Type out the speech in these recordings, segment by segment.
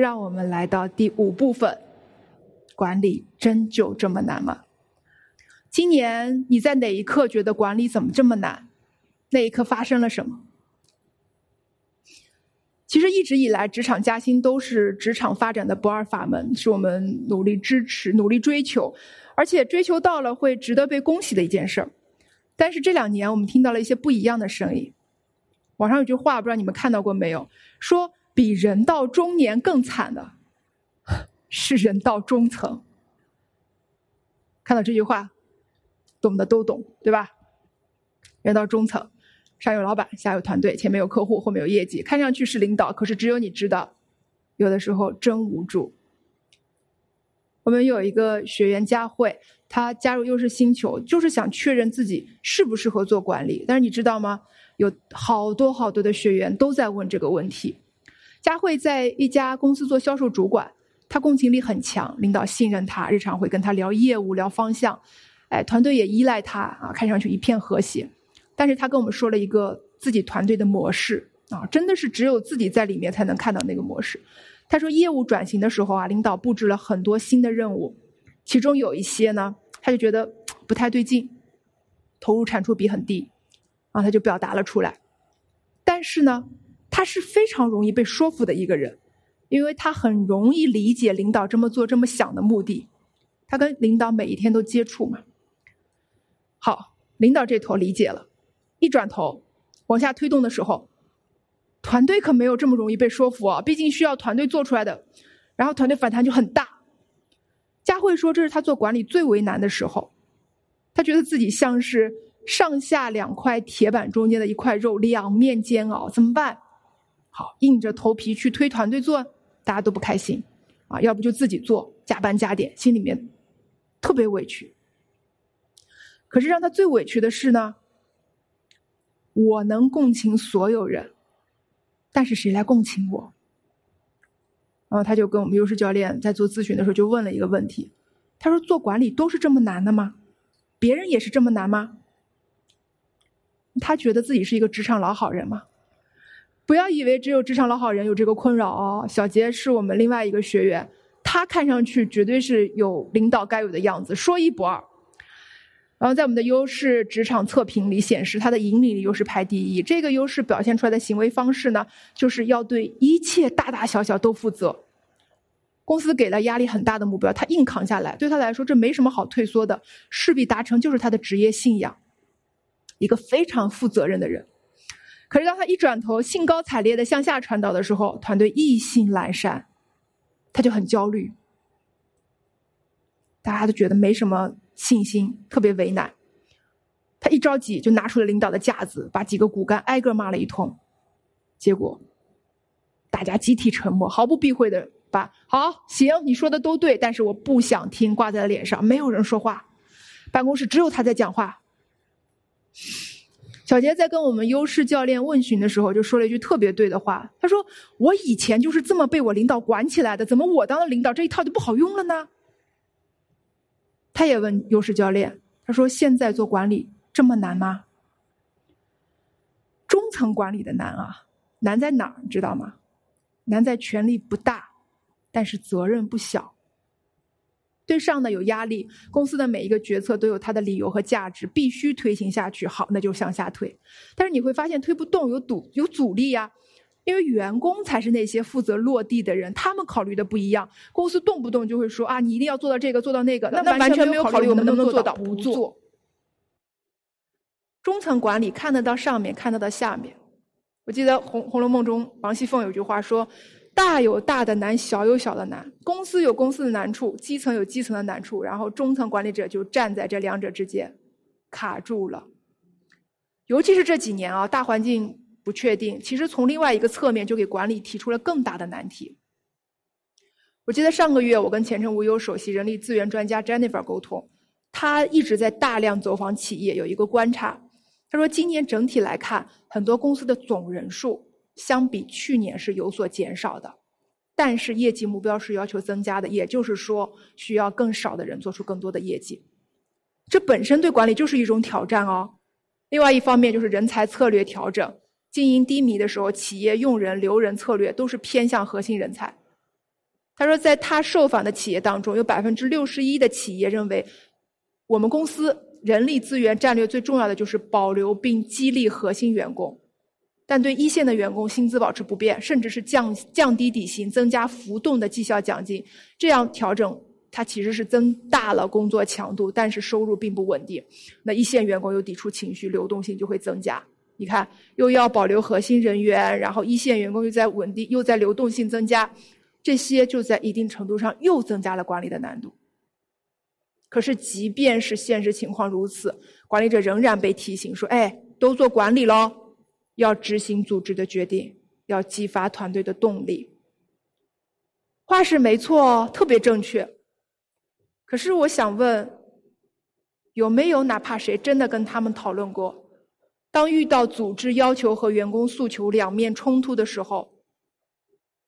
让我们来到第五部分：管理真就这么难吗？今年你在哪一刻觉得管理怎么这么难？那一刻发生了什么？其实一直以来，职场加薪都是职场发展的不二法门，是我们努力支持、努力追求，而且追求到了会值得被恭喜的一件事儿。但是这两年，我们听到了一些不一样的声音。网上有句话，不知道你们看到过没有？说比人到中年更惨的是人到中层。看到这句话，懂的都懂，对吧？人到中层。上有老板，下有团队，前面有客户，后面有业绩，看上去是领导，可是只有你知道，有的时候真无助。我们有一个学员佳慧，她加入优势星球，就是想确认自己适不适合做管理。但是你知道吗？有好多好多的学员都在问这个问题。佳慧在一家公司做销售主管，她共情力很强，领导信任她，日常会跟她聊业务、聊方向，哎，团队也依赖她啊，看上去一片和谐。但是她跟我们说了一个自己团队的模式啊，真的是只有自己在里面才能看到那个模式。他说业务转型的时候啊，领导布置了很多新的任务，其中有一些呢，他就觉得不太对劲，投入产出比很低，啊，他就表达了出来。但是呢，他是非常容易被说服的一个人，因为他很容易理解领导这么做、这么想的目的。他跟领导每一天都接触嘛，好，领导这头理解了。一转头，往下推动的时候，团队可没有这么容易被说服啊！毕竟需要团队做出来的，然后团队反弹就很大。佳慧说：“这是他做管理最为难的时候，他觉得自己像是上下两块铁板中间的一块肉，两面煎熬，怎么办？好，硬着头皮去推团队做，大家都不开心啊！要不就自己做，加班加点，心里面特别委屈。可是让他最委屈的是呢？”我能共情所有人，但是谁来共情我？然后他就跟我们优势教练在做咨询的时候就问了一个问题，他说：“做管理都是这么难的吗？别人也是这么难吗？”他觉得自己是一个职场老好人吗？不要以为只有职场老好人有这个困扰哦。小杰是我们另外一个学员，他看上去绝对是有领导该有的样子，说一不二。然后在我们的优势职场测评里显示，他的引领力优势排第一。这个优势表现出来的行为方式呢，就是要对一切大大小小都负责。公司给了压力很大的目标，他硬扛下来，对他来说这没什么好退缩的，势必达成就是他的职业信仰。一个非常负责任的人。可是当他一转头，兴高采烈的向下传导的时候，团队意兴阑珊，他就很焦虑。大家都觉得没什么。信心特别为难，他一着急就拿出了领导的架子，把几个骨干挨个骂了一通，结果大家集体沉默，毫不避讳的把“好行，你说的都对，但是我不想听”挂在了脸上，没有人说话，办公室只有他在讲话。小杰在跟我们优势教练问询的时候，就说了一句特别对的话，他说：“我以前就是这么被我领导管起来的，怎么我当了领导这一套就不好用了呢？”他也问优势教练：“他说现在做管理这么难吗？中层管理的难啊，难在哪儿？你知道吗？难在权力不大，但是责任不小。对上呢有压力，公司的每一个决策都有它的理由和价值，必须推行下去。好，那就向下推。但是你会发现推不动，有阻有阻力呀。”因为员工才是那些负责落地的人，他们考虑的不一样。公司动不动就会说啊，你一定要做到这个，做到那个，那完全没有考虑我们能不能做到不做。中层管理看得到上面，看得到下面。我记得《红红楼梦》中王熙凤有句话说：“大有大的难，小有小的难。公司有公司的难处，基层有基层的难处，然后中层管理者就站在这两者之间，卡住了。尤其是这几年啊，大环境。”不确定，其实从另外一个侧面就给管理提出了更大的难题。我记得上个月我跟前程无忧首席人力资源专家 Jennifer 沟通，他一直在大量走访企业，有一个观察，他说今年整体来看，很多公司的总人数相比去年是有所减少的，但是业绩目标是要求增加的，也就是说需要更少的人做出更多的业绩，这本身对管理就是一种挑战哦。另外一方面就是人才策略调整。经营低迷的时候，企业用人留人策略都是偏向核心人才。他说，在他受访的企业当中，有百分之六十一的企业认为，我们公司人力资源战略最重要的就是保留并激励核心员工，但对一线的员工薪资保持不变，甚至是降降低底薪，增加浮动的绩效奖金，这样调整它其实是增大了工作强度，但是收入并不稳定。那一线员工有抵触情绪，流动性就会增加。你看，又要保留核心人员，然后一线员工又在稳定，又在流动性增加。这些就在一定程度上又增加了管理的难度。可是，即便是现实情况如此，管理者仍然被提醒说：“哎，都做管理喽，要执行组织的决定，要激发团队的动力。”话是没错，特别正确。可是，我想问，有没有哪怕谁真的跟他们讨论过，当遇到组织要求和员工诉求两面冲突的时候？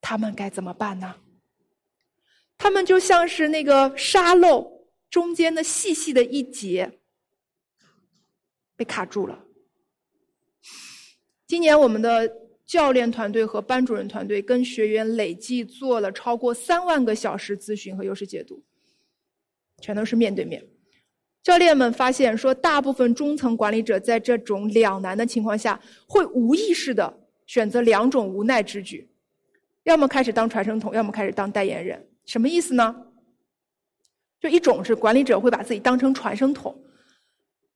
他们该怎么办呢？他们就像是那个沙漏中间的细细的一节，被卡住了。今年我们的教练团队和班主任团队跟学员累计做了超过三万个小时咨询和优势解读，全都是面对面。教练们发现说，大部分中层管理者在这种两难的情况下，会无意识的选择两种无奈之举。要么开始当传声筒，要么开始当代言人，什么意思呢？就一种是管理者会把自己当成传声筒，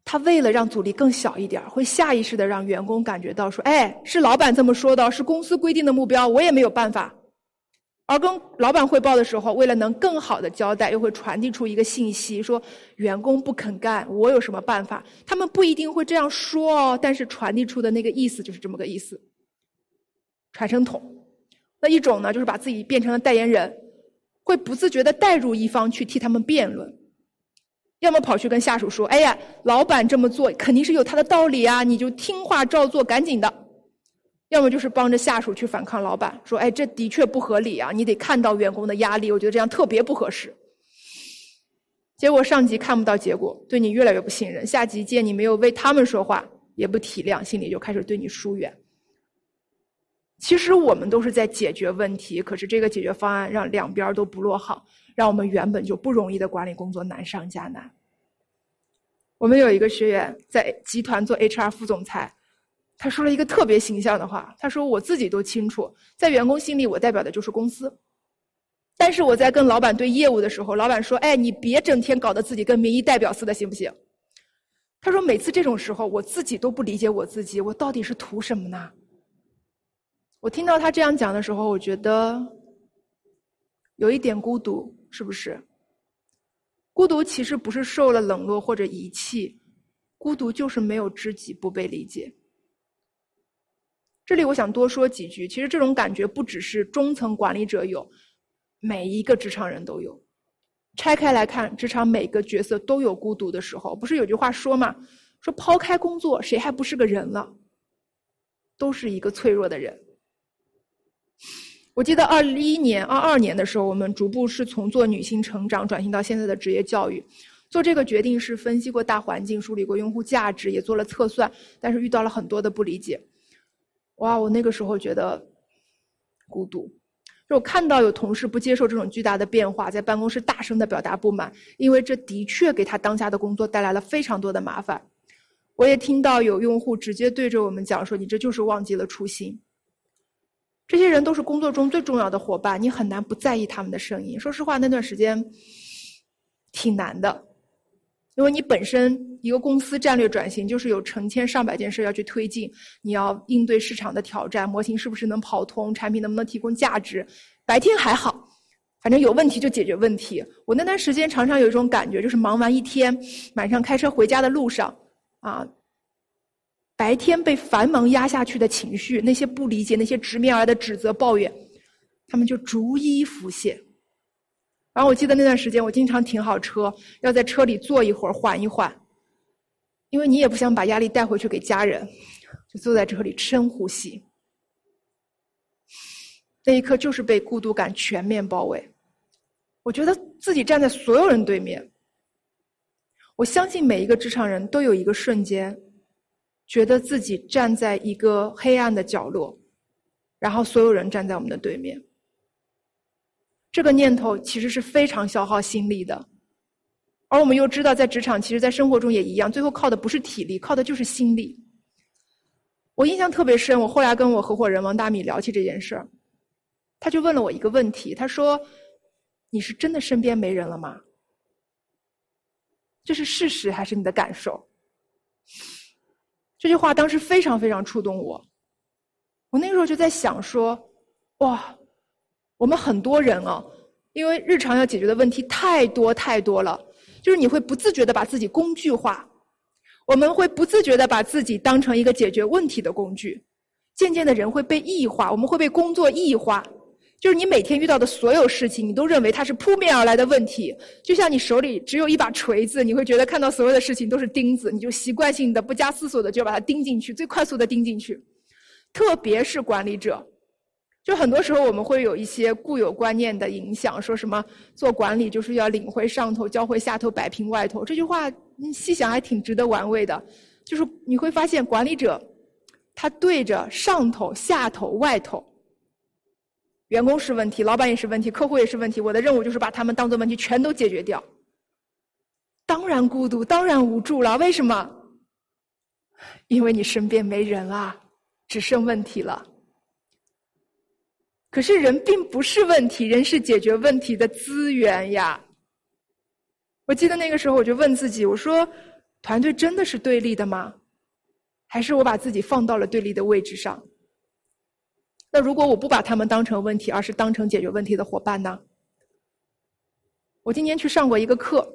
他为了让阻力更小一点，会下意识的让员工感觉到说：“哎，是老板这么说的，是公司规定的目标，我也没有办法。”而跟老板汇报的时候，为了能更好的交代，又会传递出一个信息，说员工不肯干，我有什么办法？他们不一定会这样说哦，但是传递出的那个意思就是这么个意思，传声筒。那一种呢，就是把自己变成了代言人，会不自觉的带入一方去替他们辩论，要么跑去跟下属说：“哎呀，老板这么做肯定是有他的道理啊，你就听话照做，赶紧的。”要么就是帮着下属去反抗老板，说：“哎，这的确不合理啊，你得看到员工的压力，我觉得这样特别不合适。”结果上级看不到结果，对你越来越不信任；下级见你没有为他们说话，也不体谅，心里就开始对你疏远。其实我们都是在解决问题，可是这个解决方案让两边都不落好，让我们原本就不容易的管理工作难上加难。我们有一个学员在集团做 HR 副总裁，他说了一个特别形象的话，他说：“我自己都清楚，在员工心里我代表的就是公司，但是我在跟老板对业务的时候，老板说：‘哎，你别整天搞得自己跟民意代表似的，行不行？’他说每次这种时候，我自己都不理解我自己，我到底是图什么呢？”我听到他这样讲的时候，我觉得有一点孤独，是不是？孤独其实不是受了冷落或者遗弃，孤独就是没有知己，不被理解。这里我想多说几句，其实这种感觉不只是中层管理者有，每一个职场人都有。拆开来看，职场每个角色都有孤独的时候。不是有句话说嘛？说抛开工作，谁还不是个人了？都是一个脆弱的人。我记得二一年、二二年的时候，我们逐步是从做女性成长转型到现在的职业教育。做这个决定是分析过大环境，梳理过用户价值，也做了测算，但是遇到了很多的不理解。哇，我那个时候觉得孤独。就我看到有同事不接受这种巨大的变化，在办公室大声的表达不满，因为这的确给他当下的工作带来了非常多的麻烦。我也听到有用户直接对着我们讲说：“你这就是忘记了初心。”这些人都是工作中最重要的伙伴，你很难不在意他们的声音。说实话，那段时间挺难的，因为你本身一个公司战略转型就是有成千上百件事要去推进，你要应对市场的挑战，模型是不是能跑通，产品能不能提供价值。白天还好，反正有问题就解决问题。我那段时间常常有一种感觉，就是忙完一天，晚上开车回家的路上，啊。白天被繁忙压下去的情绪，那些不理解，那些直面而来的指责、抱怨，他们就逐一浮现。然后我记得那段时间，我经常停好车，要在车里坐一会儿，缓一缓，因为你也不想把压力带回去给家人，就坐在车里深呼吸。那一刻就是被孤独感全面包围，我觉得自己站在所有人对面。我相信每一个职场人都有一个瞬间。觉得自己站在一个黑暗的角落，然后所有人站在我们的对面。这个念头其实是非常消耗心力的。而我们又知道，在职场，其实，在生活中也一样，最后靠的不是体力，靠的就是心力。我印象特别深，我后来跟我合伙人王大米聊起这件事儿，他就问了我一个问题，他说：“你是真的身边没人了吗？这是事实还是你的感受？”这句话当时非常非常触动我。我那个时候就在想说：“哇，我们很多人啊，因为日常要解决的问题太多太多了。”就是你会不自觉的把自己工具化，我们会不自觉的把自己当成一个解决问题的工具，渐渐的人会被异化，我们会被工作异化。就是你每天遇到的所有事情，你都认为它是扑面而来的问题，就像你手里只有一把锤子，你会觉得看到所有的事情都是钉子，你就习惯性的不加思索的就要把它钉进去，最快速的钉进去。特别是管理者。就很多时候我们会有一些固有观念的影响，说什么做管理就是要领会上头，教会下头，摆平外头。这句话你细想还挺值得玩味的。就是你会发现，管理者他对着上头、下头、外头，员工是问题，老板也是问题，客户也是问题。我的任务就是把他们当做问题全都解决掉。当然孤独，当然无助了。为什么？因为你身边没人啊，只剩问题了。可是人并不是问题，人是解决问题的资源呀。我记得那个时候，我就问自己：我说，团队真的是对立的吗？还是我把自己放到了对立的位置上？那如果我不把他们当成问题，而是当成解决问题的伙伴呢？我今年去上过一个课，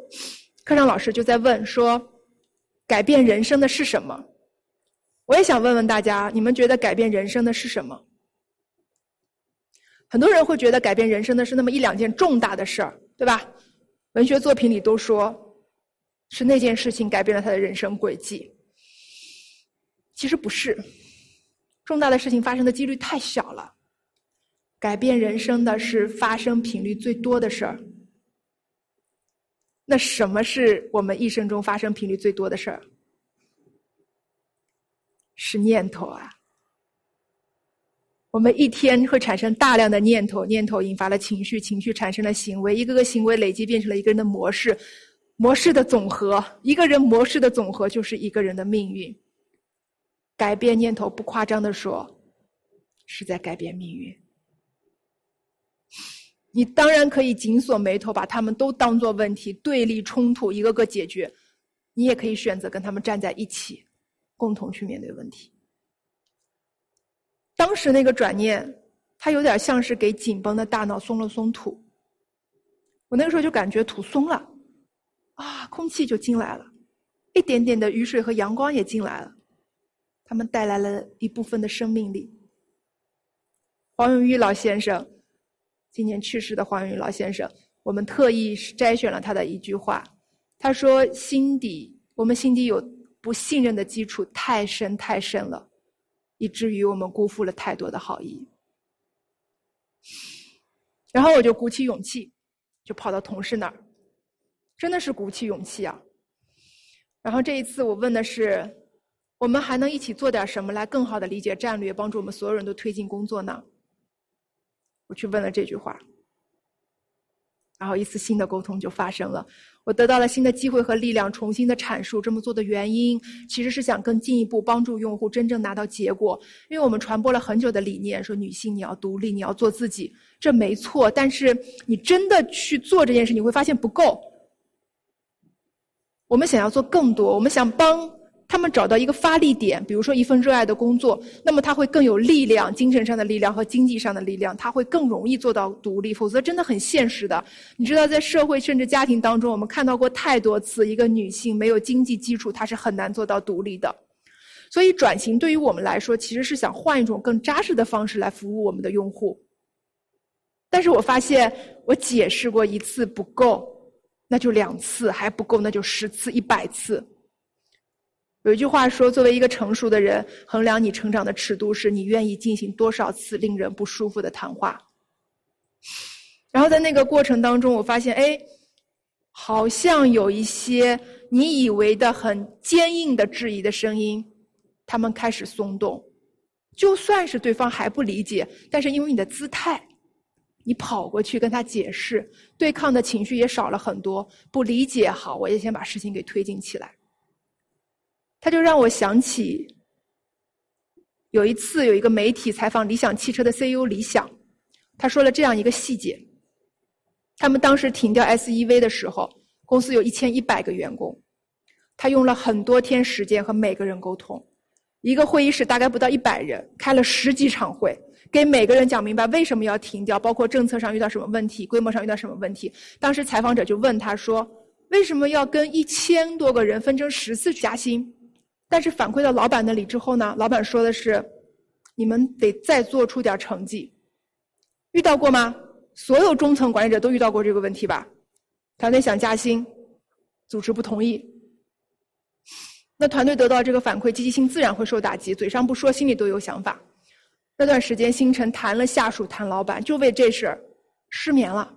课上老师就在问说：改变人生的是什么？我也想问问大家，你们觉得改变人生的是什么？很多人会觉得改变人生的是那么一两件重大的事儿，对吧？文学作品里都说，是那件事情改变了他的人生轨迹。其实不是，重大的事情发生的几率太小了。改变人生的是发生频率最多的事儿。那什么是我们一生中发生频率最多的事儿？是念头啊。我们一天会产生大量的念头，念头引发了情绪，情绪产生了行为，一个个行为累积变成了一个人的模式，模式的总和，一个人模式的总和就是一个人的命运。改变念头，不夸张的说，是在改变命运。你当然可以紧锁眉头，把他们都当做问题、对立、冲突，一个个解决；你也可以选择跟他们站在一起，共同去面对问题。当时那个转念，它有点像是给紧绷的大脑松了松土。我那个时候就感觉土松了，啊，空气就进来了，一点点的雨水和阳光也进来了，他们带来了一部分的生命力。黄永玉老先生，今年去世的黄永玉老先生，我们特意摘选了他的一句话，他说：“心底，我们心底有不信任的基础太深太深了。”以至于我们辜负了太多的好意，然后我就鼓起勇气，就跑到同事那儿，真的是鼓起勇气啊。然后这一次我问的是，我们还能一起做点什么来更好的理解战略，帮助我们所有人都推进工作呢？我去问了这句话。然后一次新的沟通就发生了，我得到了新的机会和力量，重新的阐述这么做的原因，其实是想更进一步帮助用户真正拿到结果。因为我们传播了很久的理念，说女性你要独立，你要做自己，这没错。但是你真的去做这件事，你会发现不够。我们想要做更多，我们想帮。他们找到一个发力点，比如说一份热爱的工作，那么他会更有力量，精神上的力量和经济上的力量，他会更容易做到独立。否则，真的很现实的。你知道，在社会甚至家庭当中，我们看到过太多次，一个女性没有经济基础，她是很难做到独立的。所以，转型对于我们来说，其实是想换一种更扎实的方式来服务我们的用户。但是我发现，我解释过一次不够，那就两次，还不够，那就十次、一百次。有一句话说：“作为一个成熟的人，衡量你成长的尺度是你愿意进行多少次令人不舒服的谈话。”然后在那个过程当中，我发现，哎，好像有一些你以为的很坚硬的质疑的声音，他们开始松动。就算是对方还不理解，但是因为你的姿态，你跑过去跟他解释，对抗的情绪也少了很多。不理解，好，我也先把事情给推进起来。他就让我想起，有一次有一个媒体采访理想汽车的 CEO 李想，他说了这样一个细节：他们当时停掉 SEV 的时候，公司有一千一百个员工，他用了很多天时间和每个人沟通，一个会议室大概不到一百人，开了十几场会。给每个人讲明白为什么要停掉，包括政策上遇到什么问题，规模上遇到什么问题。当时采访者就问他说：“为什么要跟一千多个人分成十次加薪？”但是反馈到老板那里之后呢，老板说的是：“你们得再做出点成绩。”遇到过吗？所有中层管理者都遇到过这个问题吧？团队想加薪，组织不同意，那团队得到这个反馈，积极性自然会受打击，嘴上不说，心里都有想法。那段时间，星辰谈了下属，谈老板，就为这事儿失眠了。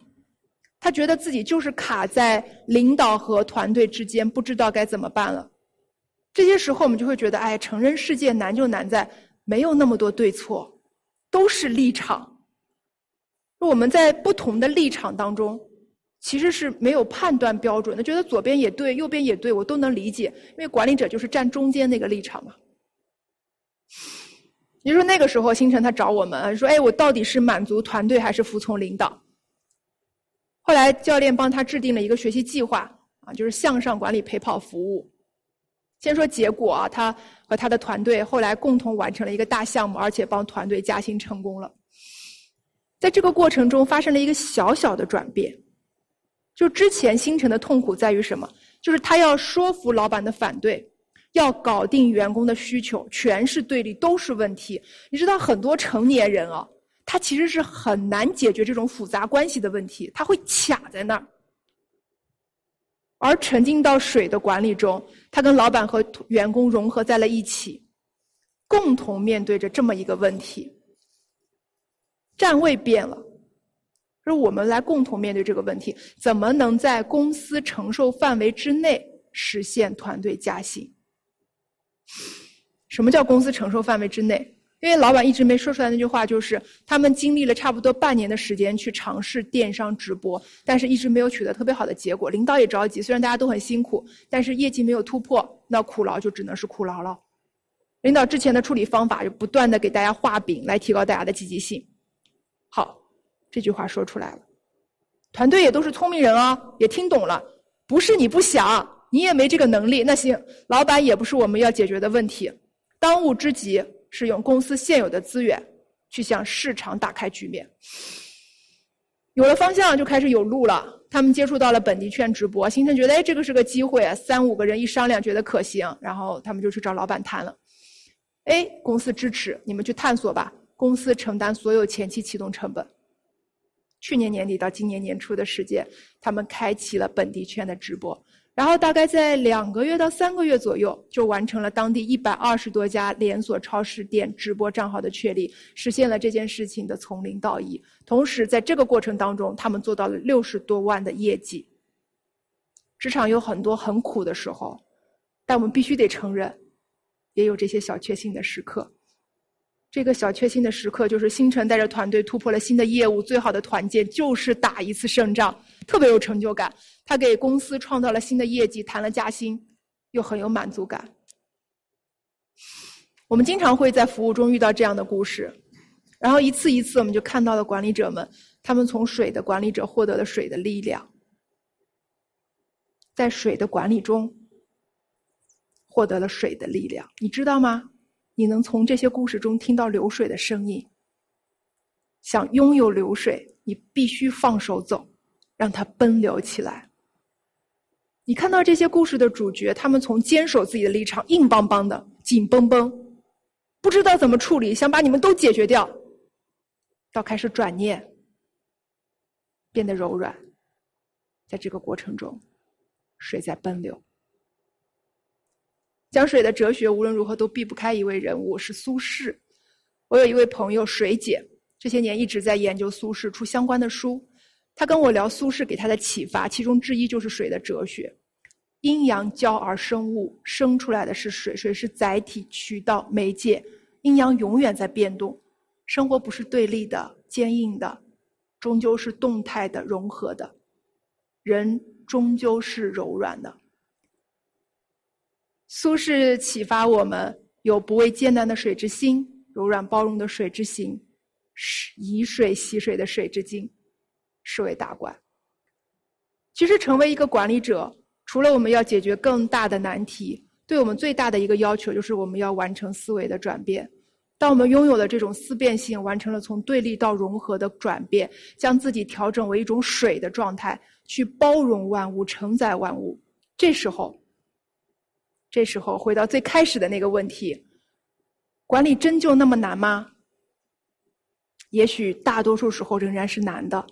他觉得自己就是卡在领导和团队之间，不知道该怎么办了。这些时候，我们就会觉得，哎，成人世界难就难在没有那么多对错，都是立场。我们在不同的立场当中，其实是没有判断标准的，觉得左边也对，右边也对，我都能理解，因为管理者就是站中间那个立场嘛。你说那个时候，星辰他找我们说：“哎，我到底是满足团队还是服从领导？”后来教练帮他制定了一个学习计划啊，就是向上管理陪跑服务。先说结果啊，他和他的团队后来共同完成了一个大项目，而且帮团队加薪成功了。在这个过程中，发生了一个小小的转变，就之前星辰的痛苦在于什么？就是他要说服老板的反对。要搞定员工的需求，全是对立，都是问题。你知道，很多成年人啊，他其实是很难解决这种复杂关系的问题，他会卡在那儿。而沉浸到水的管理中，他跟老板和员工融合在了一起，共同面对着这么一个问题。站位变了，说我们来共同面对这个问题，怎么能在公司承受范围之内实现团队加薪？什么叫公司承受范围之内？因为老板一直没说出来那句话，就是他们经历了差不多半年的时间去尝试电商直播，但是一直没有取得特别好的结果。领导也着急，虽然大家都很辛苦，但是业绩没有突破，那苦劳就只能是苦劳了。领导之前的处理方法就不断的给大家画饼来提高大家的积极性。好，这句话说出来了，团队也都是聪明人啊，也听懂了，不是你不想。你也没这个能力，那行，老板也不是我们要解决的问题。当务之急是用公司现有的资源去向市场打开局面。有了方向，就开始有路了。他们接触到了本地券直播，星辰觉得，哎，这个是个机会。三五个人一商量，觉得可行，然后他们就去找老板谈了。哎，公司支持，你们去探索吧。公司承担所有前期启动成本。去年年底到今年年初的时间，他们开启了本地券的直播。然后大概在两个月到三个月左右，就完成了当地一百二十多家连锁超市店直播账号的确立，实现了这件事情的从零到一。同时，在这个过程当中，他们做到了六十多万的业绩。职场有很多很苦的时候，但我们必须得承认，也有这些小确幸的时刻。这个小确幸的时刻，就是星辰带着团队突破了新的业务。最好的团建就是打一次胜仗，特别有成就感。他给公司创造了新的业绩，谈了加薪，又很有满足感。我们经常会在服务中遇到这样的故事，然后一次一次，我们就看到了管理者们，他们从水的管理者获得了水的力量，在水的管理中获得了水的力量，你知道吗？你能从这些故事中听到流水的声音。想拥有流水，你必须放手走，让它奔流起来。你看到这些故事的主角，他们从坚守自己的立场、硬邦邦的、紧绷绷，不知道怎么处理，想把你们都解决掉，到开始转念，变得柔软。在这个过程中，水在奔流。讲水的哲学，无论如何都避不开一位人物，是苏轼。我有一位朋友水姐，这些年一直在研究苏轼，出相关的书。他跟我聊苏轼给他的启发，其中之一就是水的哲学。阴阳交而生物，生出来的是水，水是载体、渠道、媒介。阴阳永远在变动，生活不是对立的、坚硬的，终究是动态的、融合的，人终究是柔软的。苏轼启发我们有不畏艰难的水之心，柔软包容的水之行，以水洗水的水之精，是为大观。其实，成为一个管理者，除了我们要解决更大的难题，对我们最大的一个要求就是我们要完成思维的转变。当我们拥有了这种思辨性，完成了从对立到融合的转变，将自己调整为一种水的状态，去包容万物、承载万物，这时候。这时候回到最开始的那个问题：管理真就那么难吗？也许大多数时候仍然是难的。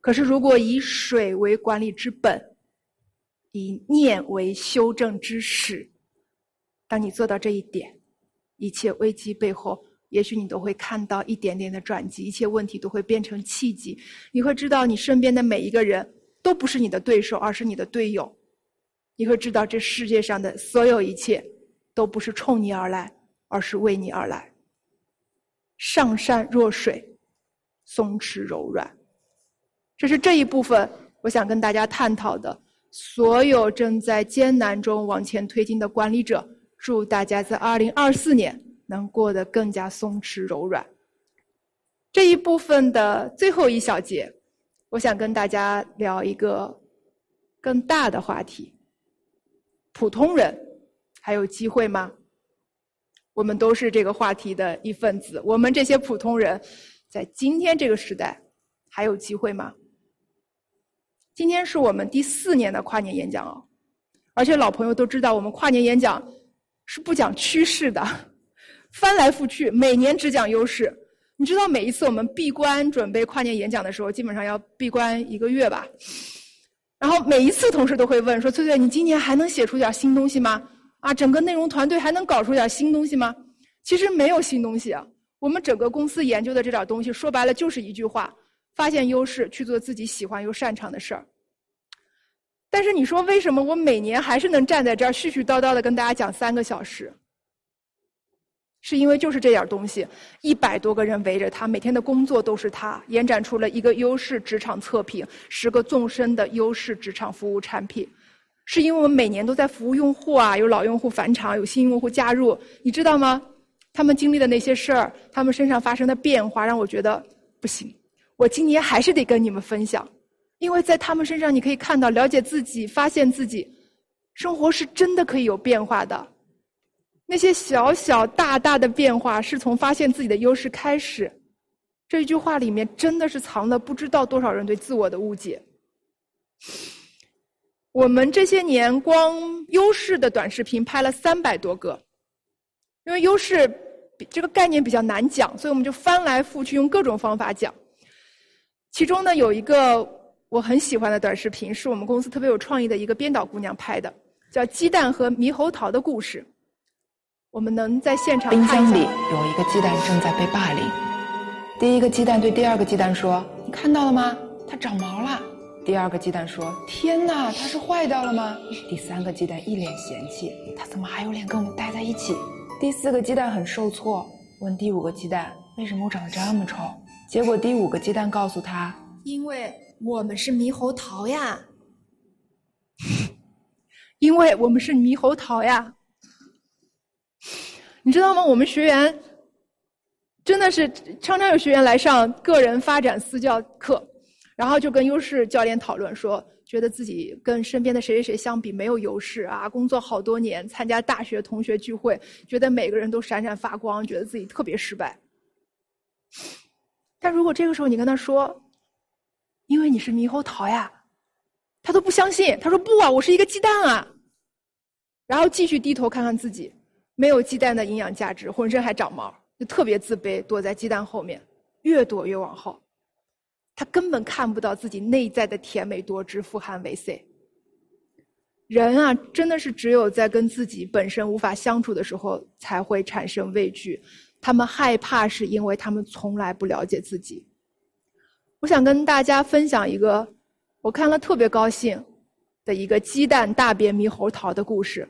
可是，如果以水为管理之本，以念为修正之始，当你做到这一点，一切危机背后，也许你都会看到一点点的转机，一切问题都会变成契机。你会知道，你身边的每一个人都不是你的对手，而是你的队友。你会知道，这世界上的所有一切，都不是冲你而来，而是为你而来。上善若水，松弛柔软，这是这一部分我想跟大家探讨的。所有正在艰难中往前推进的管理者，祝大家在二零二四年能过得更加松弛柔软。这一部分的最后一小节，我想跟大家聊一个更大的话题。普通人还有机会吗？我们都是这个话题的一份子。我们这些普通人，在今天这个时代还有机会吗？今天是我们第四年的跨年演讲哦，而且老朋友都知道，我们跨年演讲是不讲趋势的，翻来覆去，每年只讲优势。你知道，每一次我们闭关准备跨年演讲的时候，基本上要闭关一个月吧。然后每一次同事都会问说：“翠翠，你今年还能写出点新东西吗？啊，整个内容团队还能搞出点新东西吗？”其实没有新东西。我们整个公司研究的这点东西，说白了就是一句话：发现优势，去做自己喜欢又擅长的事儿。但是你说为什么我每年还是能站在这儿絮絮叨叨的跟大家讲三个小时？是因为就是这点东西，一百多个人围着他，每天的工作都是他，延展出了一个优势职场测评，十个纵深的优势职场服务产品。是因为我们每年都在服务用户啊，有老用户返场，有新用户加入，你知道吗？他们经历的那些事儿，他们身上发生的变化，让我觉得不行。我今年还是得跟你们分享，因为在他们身上你可以看到，了解自己，发现自己，生活是真的可以有变化的。那些小小大大的变化，是从发现自己的优势开始。这一句话里面真的是藏了不知道多少人对自我的误解。我们这些年光优势的短视频拍了三百多个，因为优势这个概念比较难讲，所以我们就翻来覆去用各种方法讲。其中呢，有一个我很喜欢的短视频，是我们公司特别有创意的一个编导姑娘拍的，叫《鸡蛋和猕猴桃的故事》。我们能在现场。冰箱里有一个鸡蛋正在被霸凌。第一个鸡蛋对第二个鸡蛋说：“你看到了吗？它长毛了。”第二个鸡蛋说：“天哪，它是坏掉了吗？”第三个鸡蛋一脸嫌弃：“它怎么还有脸跟我们待在一起？”第四个鸡蛋很受挫，问第五个鸡蛋：“为什么我长得这么丑？”结果第五个鸡蛋告诉他：“因为我们是猕猴桃呀，因为我们是猕猴桃呀。”你知道吗？我们学员真的是常常有学员来上个人发展私教课，然后就跟优势教练讨论说，觉得自己跟身边的谁谁谁相比没有优势啊。工作好多年，参加大学同学聚会，觉得每个人都闪闪发光，觉得自己特别失败。但如果这个时候你跟他说，因为你是猕猴桃呀，他都不相信。他说不啊，我是一个鸡蛋啊。然后继续低头看看自己。没有鸡蛋的营养价值，浑身还长毛，就特别自卑，躲在鸡蛋后面，越躲越往后。他根本看不到自己内在的甜美多汁、富含维 C。人啊，真的是只有在跟自己本身无法相处的时候，才会产生畏惧。他们害怕，是因为他们从来不了解自己。我想跟大家分享一个我看了特别高兴的一个鸡蛋大便猕猴桃的故事。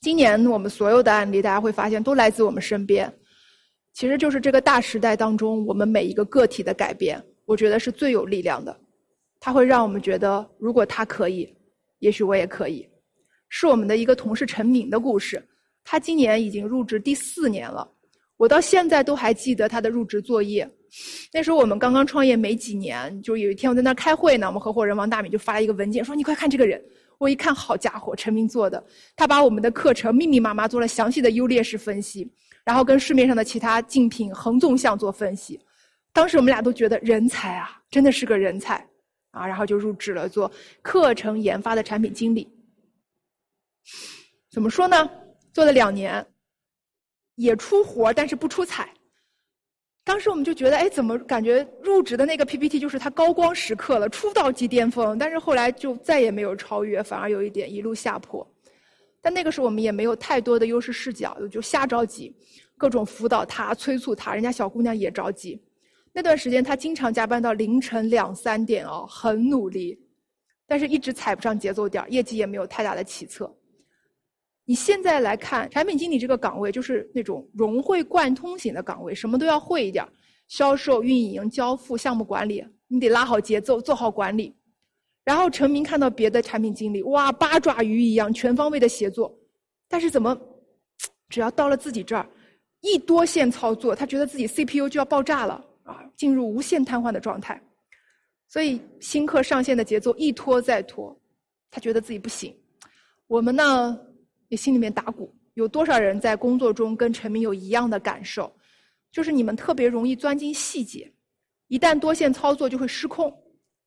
今年我们所有的案例，大家会发现都来自我们身边，其实就是这个大时代当中我们每一个个体的改变。我觉得是最有力量的。它会让我们觉得，如果他可以，也许我也可以。是我们的一个同事陈敏的故事。他今年已经入职第四年了，我到现在都还记得他的入职作业。那时候我们刚刚创业没几年，就有一天我在那开会呢，我们合伙人王大米就发了一个文件，说：“你快看这个人。”我一看，好家伙，陈明做的，他把我们的课程密密麻麻做了详细的优劣势分析，然后跟市面上的其他竞品横纵向做分析。当时我们俩都觉得人才啊，真的是个人才啊，然后就入职了做课程研发的产品经理。怎么说呢？做了两年，也出活，但是不出彩。当时我们就觉得，哎，怎么感觉入职的那个 PPT 就是他高光时刻了，出道即巅峰？但是后来就再也没有超越，反而有一点一路下坡。但那个时候我们也没有太多的优势视角，就瞎着急，各种辅导他、催促他，人家小姑娘也着急。那段时间他经常加班到凌晨两三点哦，很努力，但是一直踩不上节奏点业绩也没有太大的起色。你现在来看，产品经理这个岗位就是那种融会贯通型的岗位，什么都要会一点销售、运营、交付、项目管理，你得拉好节奏，做好管理。然后陈明看到别的产品经理，哇，八爪鱼一样全方位的协作，但是怎么，只要到了自己这儿，一多线操作，他觉得自己 CPU 就要爆炸了啊，进入无限瘫痪的状态。所以新课上线的节奏一拖再拖，他觉得自己不行。我们呢？你心里面打鼓，有多少人在工作中跟陈明有一样的感受？就是你们特别容易钻进细节，一旦多线操作就会失控，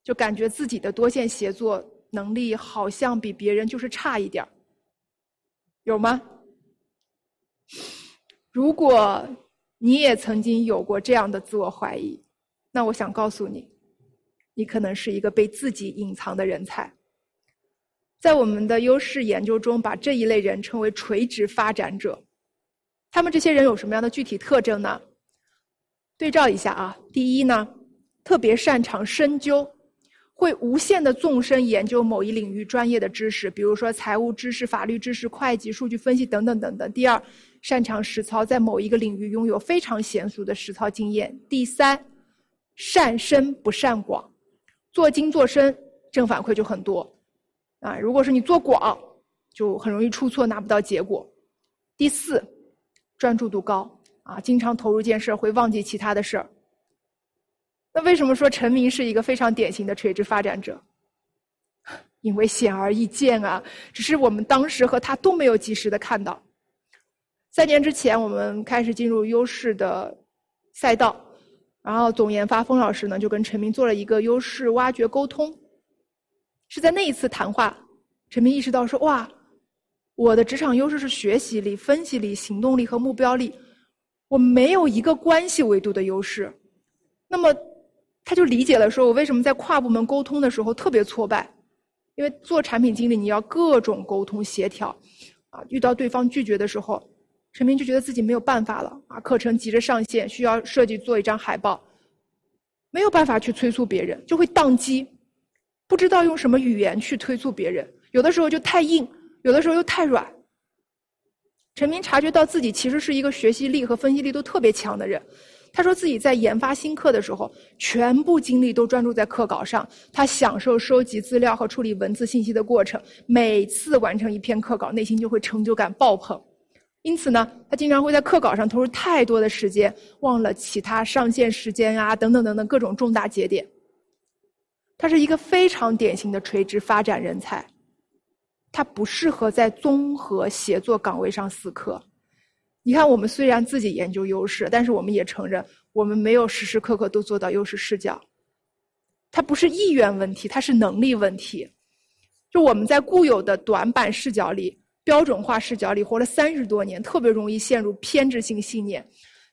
就感觉自己的多线协作能力好像比别人就是差一点儿有吗？如果你也曾经有过这样的自我怀疑，那我想告诉你，你可能是一个被自己隐藏的人才。在我们的优势研究中，把这一类人称为垂直发展者。他们这些人有什么样的具体特征呢？对照一下啊，第一呢，特别擅长深究，会无限的纵深研究某一领域专业的知识，比如说财务知识、法律知识、会计、数据分析等等等等。第二，擅长实操，在某一个领域拥有非常娴熟的实操经验。第三，善深不善广，做精做深，正反馈就很多。啊，如果是你做广，就很容易出错，拿不到结果。第四，专注度高啊，经常投入一件事会忘记其他的事儿。那为什么说陈明是一个非常典型的垂直发展者？因为显而易见啊，只是我们当时和他都没有及时的看到。三年之前，我们开始进入优势的赛道，然后总研发封老师呢就跟陈明做了一个优势挖掘沟通。是在那一次谈话，陈明意识到说：“哇，我的职场优势是学习力、分析力、行动力和目标力，我没有一个关系维度的优势。”那么，他就理解了说：“我为什么在跨部门沟通的时候特别挫败？因为做产品经理，你要各种沟通协调，啊，遇到对方拒绝的时候，陈明就觉得自己没有办法了。啊，课程急着上线，需要设计做一张海报，没有办法去催促别人，就会宕机。”不知道用什么语言去催促别人，有的时候就太硬，有的时候又太软。陈明察觉到自己其实是一个学习力和分析力都特别强的人，他说自己在研发新课的时候，全部精力都专注在课稿上，他享受收集资料和处理文字信息的过程，每次完成一篇课稿，内心就会成就感爆棚。因此呢，他经常会在课稿上投入太多的时间，忘了其他上线时间啊，等等等等各种重大节点。他是一个非常典型的垂直发展人才，他不适合在综合协作岗位上死磕。你看，我们虽然自己研究优势，但是我们也承认，我们没有时时刻刻都做到优势视角。它不是意愿问题，它是能力问题。就我们在固有的短板视角里、标准化视角里活了三十多年，特别容易陷入偏执性信念。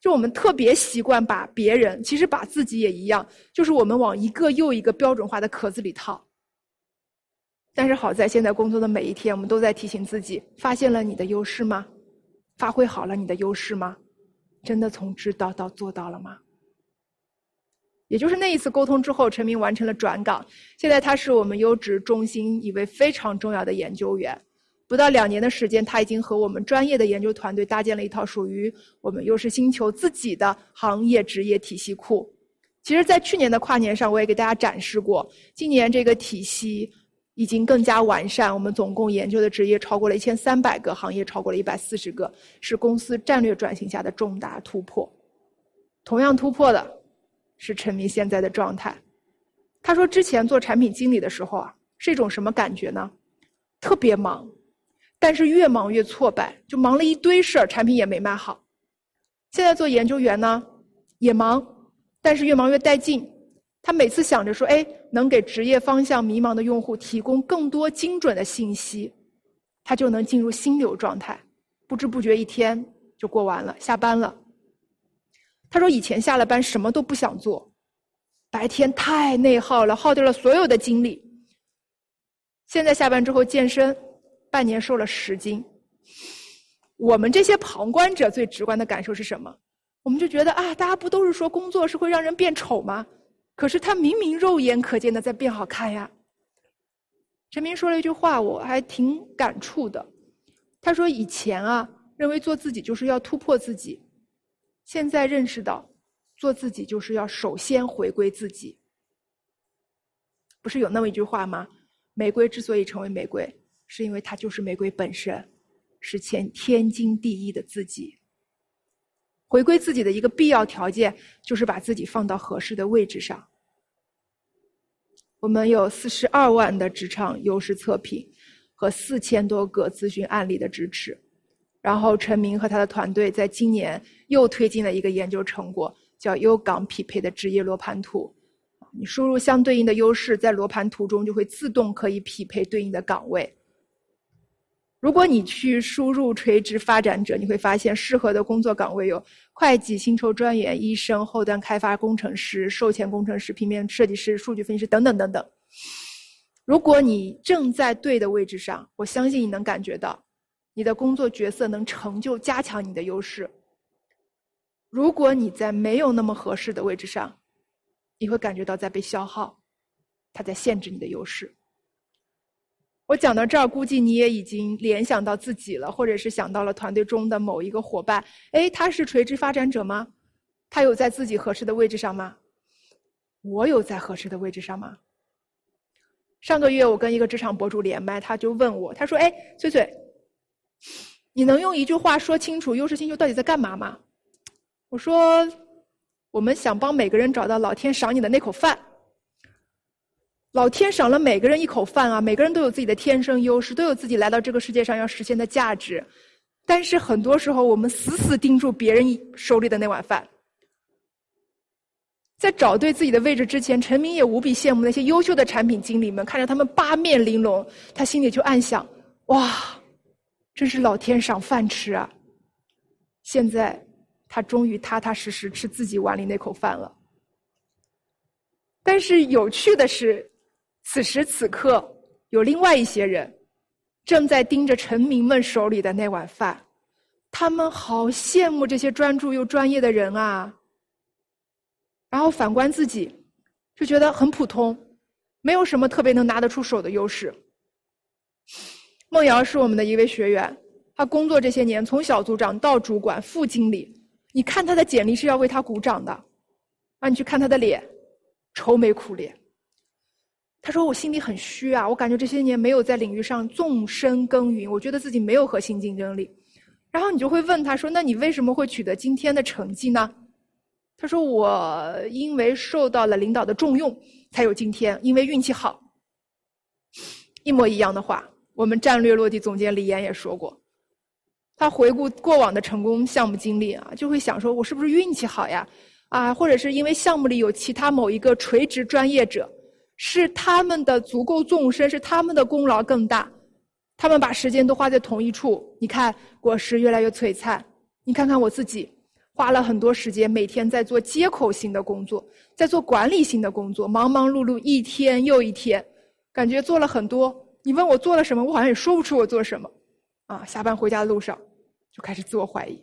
就我们特别习惯把别人，其实把自己也一样，就是我们往一个又一个标准化的壳子里套。但是好在现在工作的每一天，我们都在提醒自己：发现了你的优势吗？发挥好了你的优势吗？真的从知道到做到了吗？也就是那一次沟通之后，陈明完成了转岗，现在他是我们优质中心一位非常重要的研究员。不到两年的时间，他已经和我们专业的研究团队搭建了一套属于我们优势星球自己的行业职业体系库。其实，在去年的跨年上，我也给大家展示过，今年这个体系已经更加完善。我们总共研究的职业超过了一千三百个，行业超过了一百四十个，是公司战略转型下的重大突破。同样突破的是陈明现在的状态。他说，之前做产品经理的时候啊，是一种什么感觉呢？特别忙，但是越忙越挫败，就忙了一堆事儿，产品也没卖好。现在做研究员呢，也忙。但是越忙越带劲，他每次想着说：“哎，能给职业方向迷茫的用户提供更多精准的信息，他就能进入心流状态。不知不觉一天就过完了，下班了。”他说：“以前下了班什么都不想做，白天太内耗了，耗掉了所有的精力。现在下班之后健身，半年瘦了十斤。我们这些旁观者最直观的感受是什么？”我们就觉得啊，大家不都是说工作是会让人变丑吗？可是他明明肉眼可见的在变好看呀。陈明说了一句话，我还挺感触的。他说：“以前啊，认为做自己就是要突破自己，现在认识到，做自己就是要首先回归自己。不是有那么一句话吗？玫瑰之所以成为玫瑰，是因为它就是玫瑰本身，是前天经地义的自己。”回归自己的一个必要条件，就是把自己放到合适的位置上。我们有四十二万的职场优势测评和四千多个咨询案例的支持，然后陈明和他的团队在今年又推进了一个研究成果，叫优岗匹配的职业罗盘图。你输入相对应的优势，在罗盘图中就会自动可以匹配对应的岗位。如果你去输入垂直发展者，你会发现适合的工作岗位有会计、薪酬专员、医生、后端开发工程师、售前工程师、平面设计师、数据分析师等等等等。如果你正在对的位置上，我相信你能感觉到，你的工作角色能成就、加强你的优势。如果你在没有那么合适的位置上，你会感觉到在被消耗，它在限制你的优势。我讲到这儿，估计你也已经联想到自己了，或者是想到了团队中的某一个伙伴。哎，他是垂直发展者吗？他有在自己合适的位置上吗？我有在合适的位置上吗？上个月我跟一个职场博主连麦，他就问我，他说：“哎，翠翠，你能用一句话说清楚优势星球到底在干嘛吗？”我说：“我们想帮每个人找到老天赏你的那口饭。”老天赏了每个人一口饭啊！每个人都有自己的天生优势，都有自己来到这个世界上要实现的价值。但是很多时候，我们死死盯住别人手里的那碗饭。在找对自己的位置之前，陈明也无比羡慕那些优秀的产品经理们，看着他们八面玲珑，他心里就暗想：哇，真是老天赏饭吃啊！现在他终于踏踏实实吃自己碗里那口饭了。但是有趣的是。此时此刻，有另外一些人正在盯着臣民们手里的那碗饭，他们好羡慕这些专注又专业的人啊。然后反观自己，就觉得很普通，没有什么特别能拿得出手的优势。梦瑶是我们的一位学员，他工作这些年，从小组长到主管、副经理，你看他的简历是要为他鼓掌的，啊，你去看他的脸，愁眉苦脸。他说：“我心里很虚啊，我感觉这些年没有在领域上纵深耕耘，我觉得自己没有核心竞争力。”然后你就会问他说：“那你为什么会取得今天的成绩呢？”他说：“我因为受到了领导的重用，才有今天，因为运气好。”一模一样的话，我们战略落地总监李岩也说过。他回顾过往的成功项目经历啊，就会想说：“我是不是运气好呀？啊，或者是因为项目里有其他某一个垂直专业者？”是他们的足够纵深，是他们的功劳更大。他们把时间都花在同一处，你看果实越来越璀璨。你看看我自己，花了很多时间，每天在做接口型的工作，在做管理性的工作，忙忙碌碌一天又一天，感觉做了很多。你问我做了什么，我好像也说不出我做什么。啊，下班回家的路上就开始自我怀疑。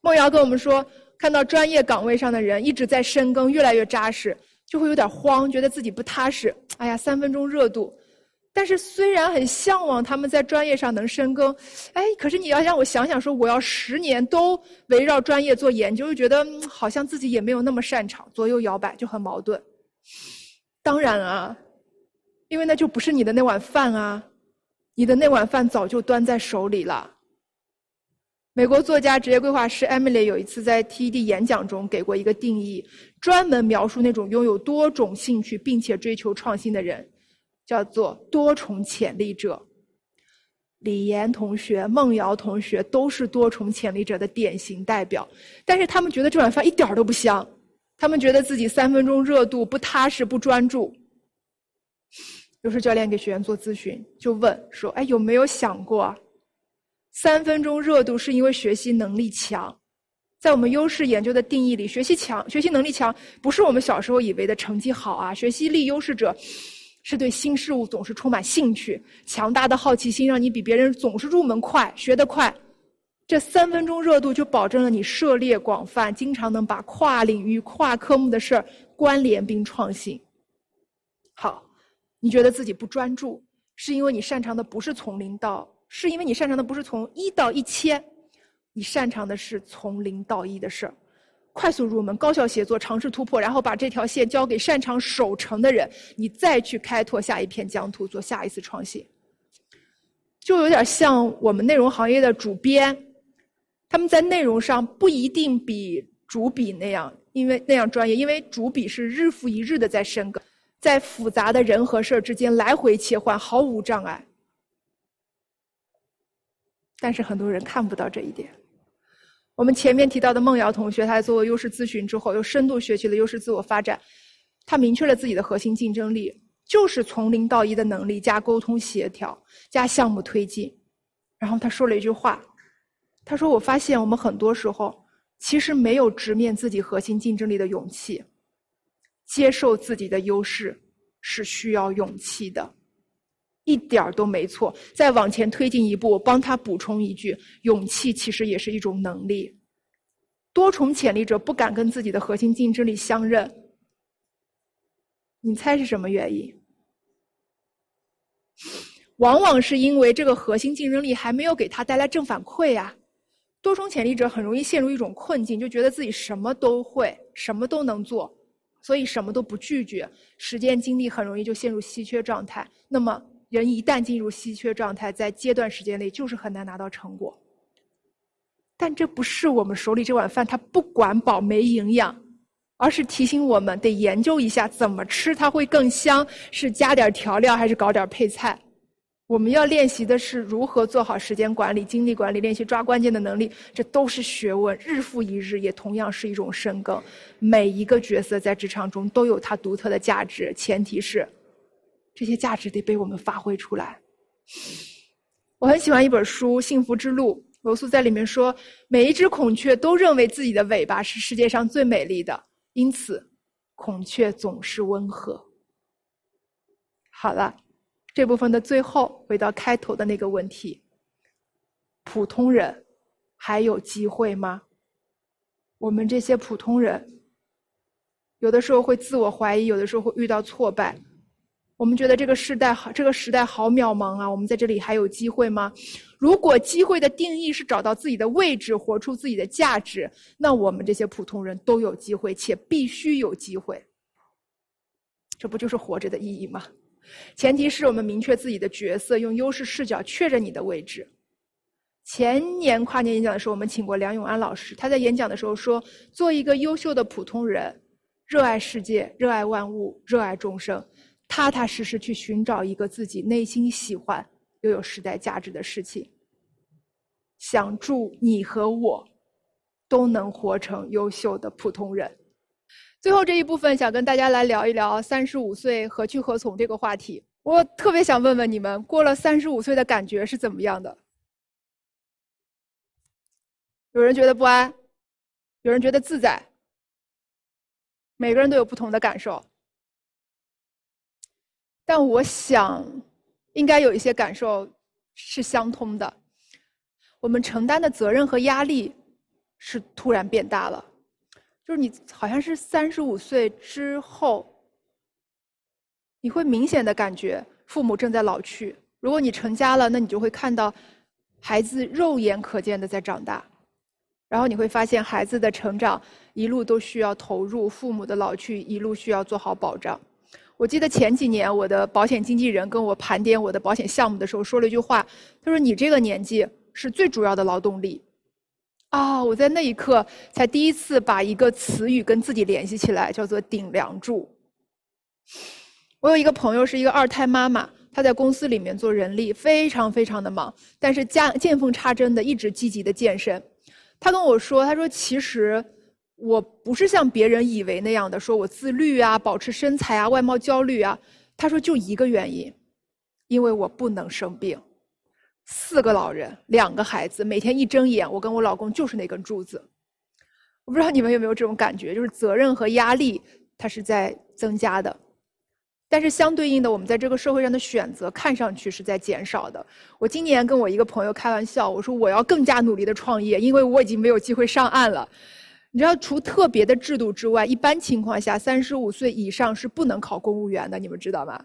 梦瑶跟我们说，看到专业岗位上的人一直在深耕，越来越扎实。就会有点慌，觉得自己不踏实。哎呀，三分钟热度，但是虽然很向往他们在专业上能深耕，哎，可是你要让我想想说，我要十年都围绕专业做研究，又觉得好像自己也没有那么擅长，左右摇摆就很矛盾。当然啊，因为那就不是你的那碗饭啊，你的那碗饭早就端在手里了。美国作家、职业规划师 Emily 有一次在 TED 演讲中给过一个定义，专门描述那种拥有多种兴趣并且追求创新的人。叫做多重潜力者，李岩同学、孟瑶同学都是多重潜力者的典型代表。但是他们觉得这碗饭一点都不香，他们觉得自己三分钟热度不踏实、不专注。有时教练给学员做咨询，就问说：“哎，有没有想过，三分钟热度是因为学习能力强？在我们优势研究的定义里，学习强、学习能力强不是我们小时候以为的成绩好啊，学习力优势者。”是对新事物总是充满兴趣，强大的好奇心让你比别人总是入门快，学得快。这三分钟热度就保证了你涉猎广泛，经常能把跨领域、跨科目的事儿关联并创新。好，你觉得自己不专注，是因为你擅长的不是从零到，是因为你擅长的不是从一到一千，你擅长的是从零到一的事儿。快速入门、高效协作、尝试突破，然后把这条线交给擅长守城的人，你再去开拓下一片疆土，做下一次创新。就有点像我们内容行业的主编，他们在内容上不一定比主笔那样，因为那样专业，因为主笔是日复一日的在深耕，在复杂的人和事儿之间来回切换，毫无障碍。但是很多人看不到这一点。我们前面提到的孟瑶同学，他在做优势咨询之后，又深度学习了优势自我发展，他明确了自己的核心竞争力，就是从零到一的能力加沟通协调加项目推进。然后他说了一句话，他说：“我发现我们很多时候其实没有直面自己核心竞争力的勇气，接受自己的优势是需要勇气的。”一点儿都没错。再往前推进一步，我帮他补充一句：勇气其实也是一种能力。多重潜力者不敢跟自己的核心竞争力相认，你猜是什么原因？往往是因为这个核心竞争力还没有给他带来正反馈呀。多重潜力者很容易陷入一种困境，就觉得自己什么都会，什么都能做，所以什么都不拒绝，时间精力很容易就陷入稀缺状态。那么。人一旦进入稀缺状态，在阶段时间内就是很难拿到成果。但这不是我们手里这碗饭，它不管饱没营养，而是提醒我们得研究一下怎么吃它会更香，是加点调料还是搞点配菜。我们要练习的是如何做好时间管理、精力管理，练习抓关键的能力，这都是学问，日复一日，也同样是一种深耕。每一个角色在职场中都有它独特的价值，前提是。这些价值得被我们发挥出来。我很喜欢一本书《幸福之路》，罗素在里面说，每一只孔雀都认为自己的尾巴是世界上最美丽的，因此，孔雀总是温和。好了，这部分的最后，回到开头的那个问题：普通人还有机会吗？我们这些普通人，有的时候会自我怀疑，有的时候会遇到挫败。我们觉得这个时代好，这个时代好渺茫啊！我们在这里还有机会吗？如果机会的定义是找到自己的位置，活出自己的价值，那我们这些普通人都有机会，且必须有机会。这不就是活着的意义吗？前提是我们明确自己的角色，用优势视角确认你的位置。前年跨年演讲的时候，我们请过梁永安老师，他在演讲的时候说：“做一个优秀的普通人，热爱世界，热爱万物，热爱众生。”踏踏实实去寻找一个自己内心喜欢又有时代价值的事情。想祝你和我都能活成优秀的普通人。最后这一部分想跟大家来聊一聊三十五岁何去何从这个话题。我特别想问问你们，过了三十五岁的感觉是怎么样的？有人觉得不安，有人觉得自在，每个人都有不同的感受。但我想，应该有一些感受是相通的。我们承担的责任和压力是突然变大了，就是你好像是三十五岁之后，你会明显的感觉父母正在老去。如果你成家了，那你就会看到孩子肉眼可见的在长大，然后你会发现孩子的成长一路都需要投入，父母的老去一路需要做好保障。我记得前几年我的保险经纪人跟我盘点我的保险项目的时候说了一句话，他说：“你这个年纪是最主要的劳动力。”啊！我在那一刻才第一次把一个词语跟自己联系起来，叫做“顶梁柱”。我有一个朋友是一个二胎妈妈，她在公司里面做人力，非常非常的忙，但是见见缝插针的一直积极的健身。她跟我说：“她说其实我不是像别人以为那样的，说我自律啊，保持身材啊，外貌焦虑啊。”她说就一个原因，因为我不能生病。四个老人，两个孩子，每天一睁眼，我跟我老公就是那根柱子。我不知道你们有没有这种感觉，就是责任和压力它是在增加的，但是相对应的，我们在这个社会上的选择看上去是在减少的。我今年跟我一个朋友开玩笑，我说我要更加努力的创业，因为我已经没有机会上岸了。你知道，除特别的制度之外，一般情况下，三十五岁以上是不能考公务员的，你们知道吗？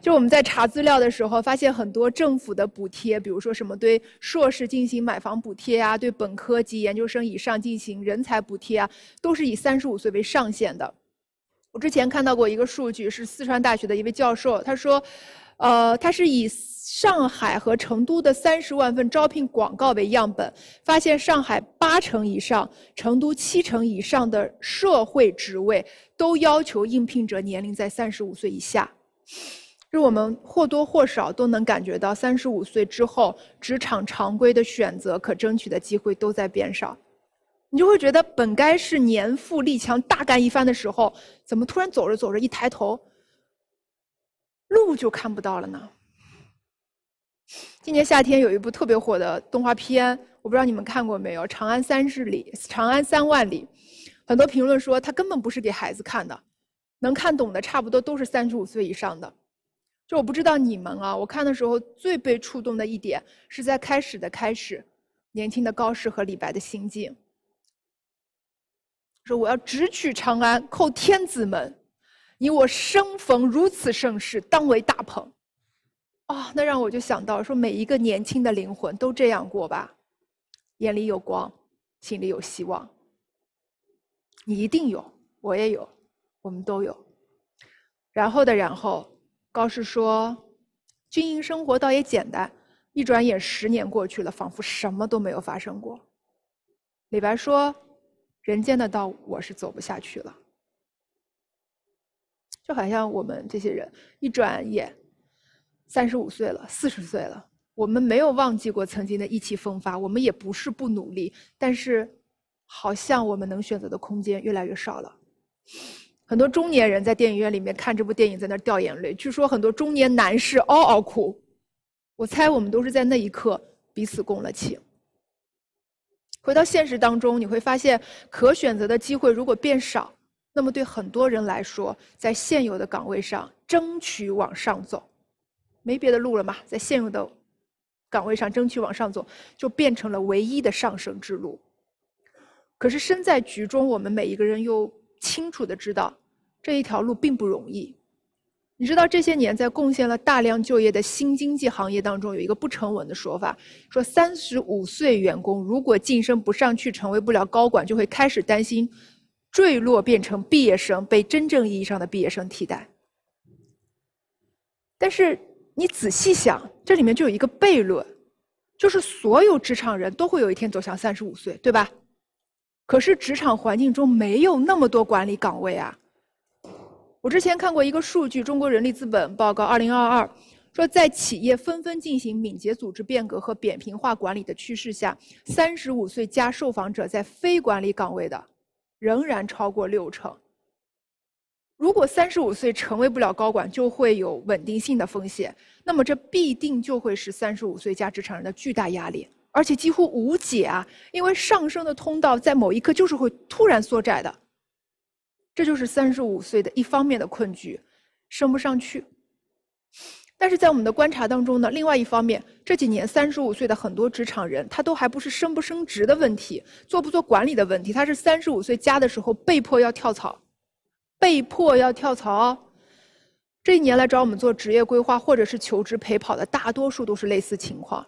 就我们在查资料的时候，发现很多政府的补贴，比如说什么对硕士进行买房补贴啊，对本科及研究生以上进行人才补贴啊，都是以三十五岁为上限的。我之前看到过一个数据，是四川大学的一位教授，他说，呃，他是以上海和成都的三十万份招聘广告为样本，发现上海八成以上、成都七成以上的社会职位都要求应聘者年龄在三十五岁以下。就我们或多或少都能感觉到，三十五岁之后，职场常规的选择、可争取的机会都在变少。你就会觉得，本该是年富力强、大干一番的时候，怎么突然走着走着一抬头，路就看不到了呢？今年夏天有一部特别火的动画片，我不知道你们看过没有，《长安三十里》《长安三万里》，很多评论说它根本不是给孩子看的，能看懂的差不多都是三十五岁以上的。就我不知道你们啊，我看的时候最被触动的一点是在开始的开始，年轻的高适和李白的心境，说我要直取长安，叩天子门，你我生逢如此盛世，当为大鹏。啊，那让我就想到说，每一个年轻的灵魂都这样过吧，眼里有光，心里有希望。你一定有，我也有，我们都有。然后的然后。高适说：“军营生活倒也简单，一转眼十年过去了，仿佛什么都没有发生过。”李白说：“人间的道我是走不下去了。”就好像我们这些人一转眼三十五岁了，四十岁了，我们没有忘记过曾经的意气风发，我们也不是不努力，但是好像我们能选择的空间越来越少了。很多中年人在电影院里面看这部电影，在那掉眼泪。据说很多中年男士嗷嗷哭。我猜我们都是在那一刻彼此共了情。回到现实当中，你会发现可选择的机会如果变少，那么对很多人来说，在现有的岗位上争取往上走，没别的路了嘛，在现有的岗位上争取往上走，就变成了唯一的上升之路。可是身在局中，我们每一个人又。清楚的知道，这一条路并不容易。你知道这些年在贡献了大量就业的新经济行业当中，有一个不成文的说法，说三十五岁员工如果晋升不上去，成为不了高管，就会开始担心坠落，变成毕业生，被真正意义上的毕业生替代。但是你仔细想，这里面就有一个悖论，就是所有职场人都会有一天走向三十五岁，对吧？可是职场环境中没有那么多管理岗位啊！我之前看过一个数据，《中国人力资本报告2022》说，在企业纷纷进行敏捷组织变革和扁平化管理的趋势下，35岁加受访者在非管理岗位的仍然超过六成。如果35岁成为不了高管，就会有稳定性的风险，那么这必定就会是35岁加职场人的巨大压力。而且几乎无解啊！因为上升的通道在某一刻就是会突然缩窄的，这就是三十五岁的一方面的困局，升不上去。但是在我们的观察当中呢，另外一方面，这几年三十五岁的很多职场人，他都还不是升不升职的问题，做不做管理的问题，他是三十五岁加的时候被迫要跳槽，被迫要跳槽。这一年来找我们做职业规划或者是求职陪跑的，大多数都是类似情况。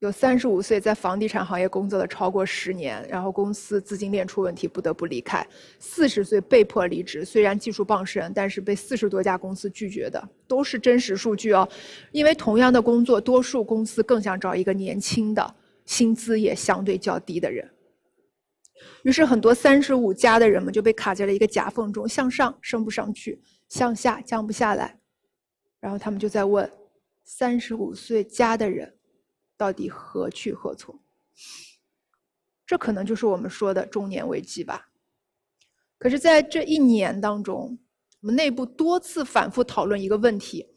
有三十五岁在房地产行业工作了超过十年，然后公司资金链出问题不得不离开；四十岁被迫离职，虽然技术傍身，但是被四十多家公司拒绝的，都是真实数据哦。因为同样的工作，多数公司更想找一个年轻的、薪资也相对较低的人。于是很多三十五加的人们就被卡在了一个夹缝中，向上升不上去，向下降不下来。然后他们就在问：三十五岁加的人。到底何去何从？这可能就是我们说的中年危机吧。可是，在这一年当中，我们内部多次反复讨论一个问题：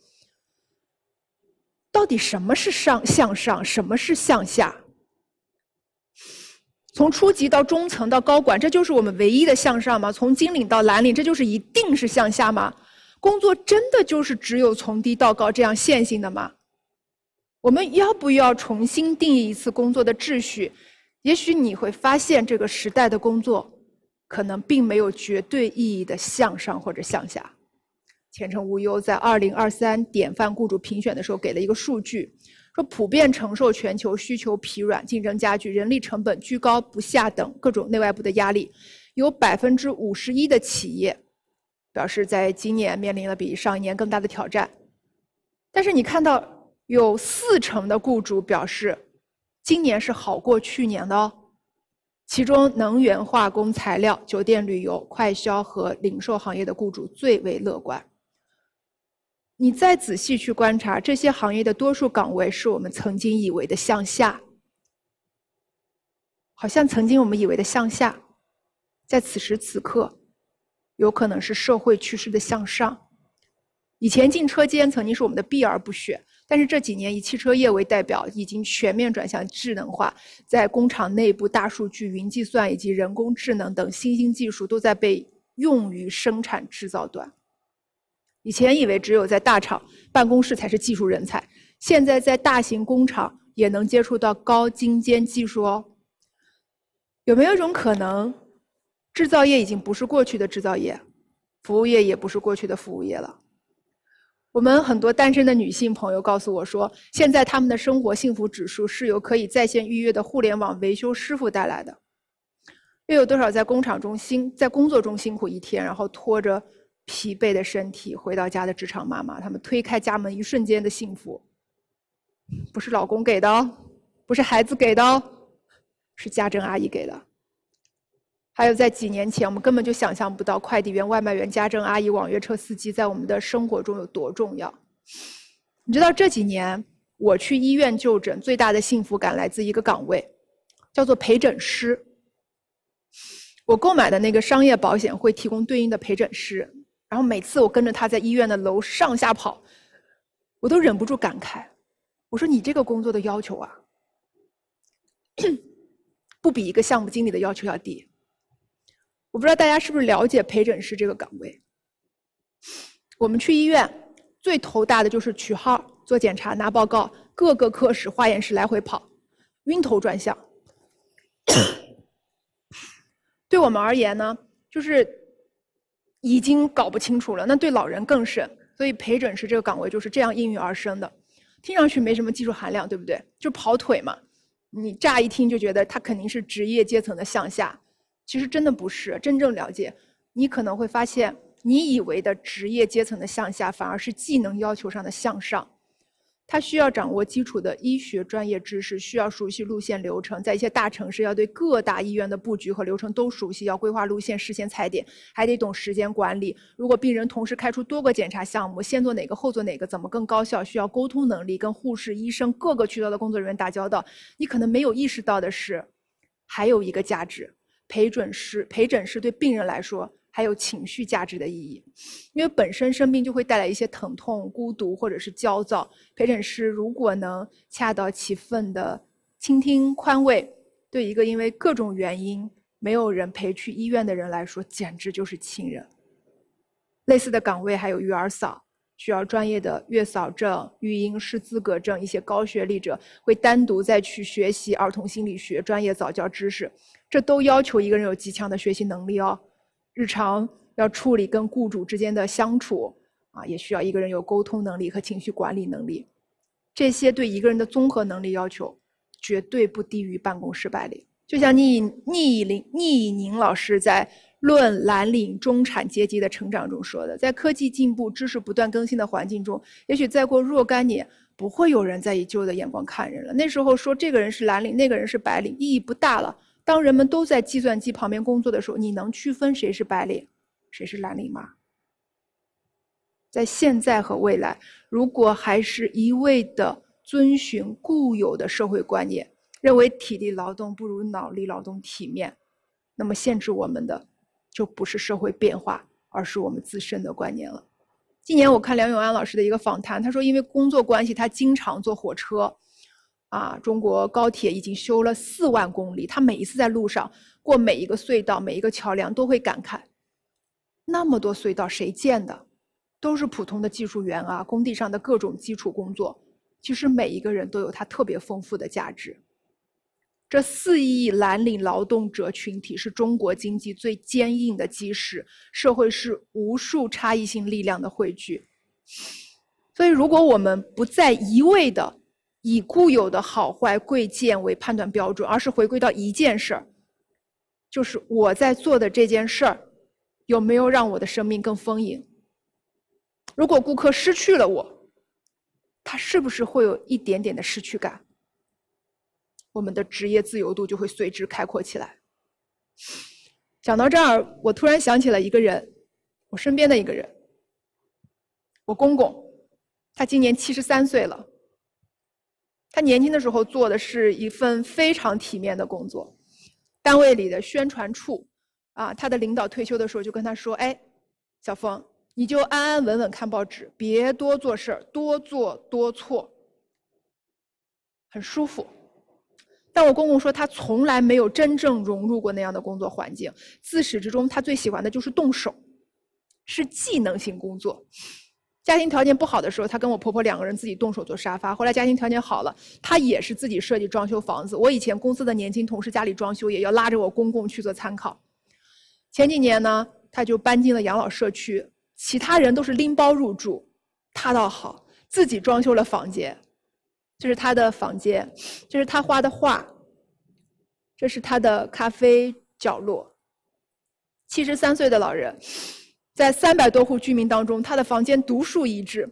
到底什么是上向上，什么是向下？从初级到中层到高管，这就是我们唯一的向上吗？从金领到蓝领，这就是一定是向下吗？工作真的就是只有从低到高这样线性的吗？我们要不要重新定义一次工作的秩序？也许你会发现，这个时代的工作可能并没有绝对意义的向上或者向下。前程无忧在二零二三典范雇主评选的时候给了一个数据，说普遍承受全球需求疲软、竞争加剧、人力成本居高不下等各种内外部的压力，有百分之五十一的企业表示在今年面临了比上一年更大的挑战。但是你看到。有四成的雇主表示，今年是好过去年的哦。其中，能源、化工、材料、酒店、旅游、快销和零售行业的雇主最为乐观。你再仔细去观察，这些行业的多数岗位是我们曾经以为的向下，好像曾经我们以为的向下，在此时此刻，有可能是社会趋势的向上。以前进车间曾经是我们的避而不选。但是这几年以汽车业为代表，已经全面转向智能化，在工厂内部，大数据、云计算以及人工智能等新兴技术都在被用于生产制造端。以前以为只有在大厂办公室才是技术人才，现在在大型工厂也能接触到高精尖技术哦。有没有一种可能，制造业已经不是过去的制造业，服务业也不是过去的服务业了？我们很多单身的女性朋友告诉我说，现在他们的生活幸福指数是由可以在线预约的互联网维修师傅带来的。又有多少在工厂中辛在工作中辛苦一天，然后拖着疲惫的身体回到家的职场妈妈，她们推开家门一瞬间的幸福，不是老公给的，不是孩子给的，是家政阿姨给的。还有在几年前，我们根本就想象不到快递员、外卖员、家政阿姨、网约车司机在我们的生活中有多重要。你知道这几年我去医院就诊，最大的幸福感来自一个岗位，叫做陪诊师。我购买的那个商业保险会提供对应的陪诊师，然后每次我跟着他在医院的楼上下跑，我都忍不住感慨：我说你这个工作的要求啊，不比一个项目经理的要求要低。我不知道大家是不是了解陪诊师这个岗位。我们去医院，最头大的就是取号、做检查、拿报告，各个科室、化验室来回跑，晕头转向。对我们而言呢，就是已经搞不清楚了。那对老人更甚，所以陪诊师这个岗位就是这样应运而生的。听上去没什么技术含量，对不对？就跑腿嘛。你乍一听就觉得他肯定是职业阶层的向下。其实真的不是真正了解，你可能会发现，你以为的职业阶层的向下，反而是技能要求上的向上。他需要掌握基础的医学专业知识，需要熟悉路线流程，在一些大城市要对各大医院的布局和流程都熟悉，要规划路线、事先踩点，还得懂时间管理。如果病人同时开出多个检查项目，先做哪个后做哪个，怎么更高效？需要沟通能力，跟护士、医生各个渠道的工作人员打交道。你可能没有意识到的是，还有一个价值。陪诊师陪诊师对病人来说还有情绪价值的意义，因为本身生病就会带来一些疼痛、孤独或者是焦躁。陪诊师如果能恰到其分的倾听、宽慰，对一个因为各种原因没有人陪去医院的人来说，简直就是亲人。类似的岗位还有育儿嫂，需要专业的月嫂证、育婴师资格证，一些高学历者会单独再去学习儿童心理学专业早教知识。这都要求一个人有极强的学习能力哦。日常要处理跟雇主之间的相处，啊，也需要一个人有沟通能力和情绪管理能力。这些对一个人的综合能力要求，绝对不低于办公室白领。就像聂聂宁聂宁老师在《论蓝领中产阶级的成长》中说的，在科技进步、知识不断更新的环境中，也许再过若干年，不会有人再以旧的眼光看人了。那时候说这个人是蓝领，那个人是白领，意义不大了。当人们都在计算机旁边工作的时候，你能区分谁是白领，谁是蓝领吗？在现在和未来，如果还是一味的遵循固有的社会观念，认为体力劳动不如脑力劳动体面，那么限制我们的就不是社会变化，而是我们自身的观念了。今年我看梁永安老师的一个访谈，他说因为工作关系，他经常坐火车，啊，中国高铁已经修了四万公里，他每一次在路上过每一个隧道、每一个桥梁，都会感慨：那么多隧道谁建的？都是普通的技术员啊，工地上的各种基础工作，其实每一个人都有他特别丰富的价值。这四亿蓝领劳动者群体是中国经济最坚硬的基石，社会是无数差异性力量的汇聚。所以，如果我们不再一味的以固有的好坏贵贱为判断标准，而是回归到一件事儿，就是我在做的这件事儿有没有让我的生命更丰盈。如果顾客失去了我，他是不是会有一点点的失去感？我们的职业自由度就会随之开阔起来。讲到这儿，我突然想起了一个人，我身边的一个人，我公公，他今年七十三岁了。他年轻的时候做的是一份非常体面的工作，单位里的宣传处，啊，他的领导退休的时候就跟他说：“哎，小峰。”你就安安稳稳看报纸，别多做事儿，多做多错，很舒服。但我公公说，他从来没有真正融入过那样的工作环境，自始至终他最喜欢的就是动手，是技能性工作。家庭条件不好的时候，他跟我婆婆两个人自己动手做沙发。后来家庭条件好了，他也是自己设计装修房子。我以前公司的年轻同事家里装修，也要拉着我公公去做参考。前几年呢，他就搬进了养老社区。其他人都是拎包入住，他倒好，自己装修了房间。这是他的房间，这是他画的画，这是他的咖啡角落。七十三岁的老人，在三百多户居民当中，他的房间独树一帜，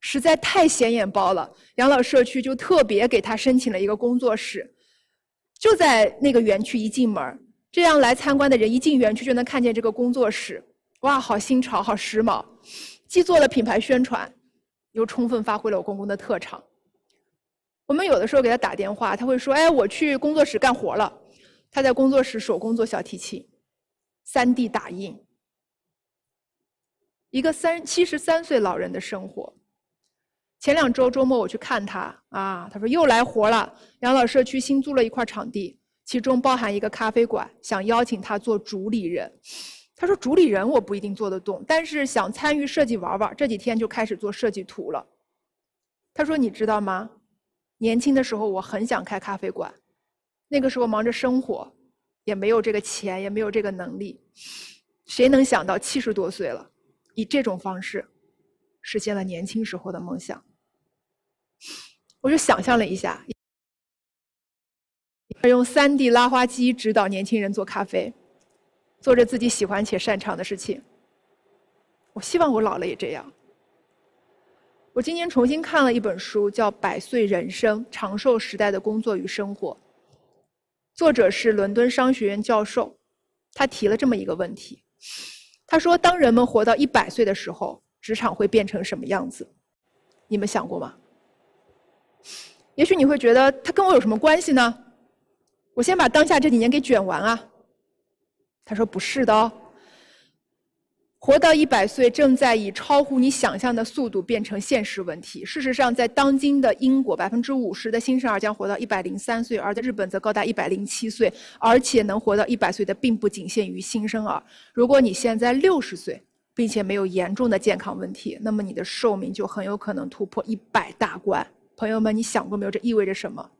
实在太显眼包了。养老社区就特别给他申请了一个工作室，就在那个园区一进门，这样来参观的人一进园区就能看见这个工作室。哇，好新潮，好时髦！既做了品牌宣传，又充分发挥了我公公的特长。我们有的时候给他打电话，他会说：“哎，我去工作室干活了。”他在工作室手工做小提琴，3D 打印。一个三七十三岁老人的生活。前两周周末我去看他，啊，他说又来活了。养老社区新租了一块场地，其中包含一个咖啡馆，想邀请他做主理人。他说：“主理人我不一定做得动，但是想参与设计玩玩。这几天就开始做设计图了。”他说：“你知道吗？年轻的时候我很想开咖啡馆，那个时候忙着生活，也没有这个钱，也没有这个能力。谁能想到七十多岁了，以这种方式实现了年轻时候的梦想？”我就想象了一下，用 3D 拉花机指导年轻人做咖啡。做着自己喜欢且擅长的事情。我希望我老了也这样。我今年重新看了一本书，叫《百岁人生：长寿时代的工作与生活》。作者是伦敦商学院教授，他提了这么一个问题：他说，当人们活到一百岁的时候，职场会变成什么样子？你们想过吗？也许你会觉得，他跟我有什么关系呢？我先把当下这几年给卷完啊。他说：“不是的哦，活到一百岁正在以超乎你想象的速度变成现实问题。事实上，在当今的英国，百分之五十的新生儿将活到一百零三岁，而在日本则高达一百零七岁。而且，能活到一百岁的并不仅限于新生儿。如果你现在六十岁，并且没有严重的健康问题，那么你的寿命就很有可能突破一百大关。朋友们，你想过没有？这意味着什么？”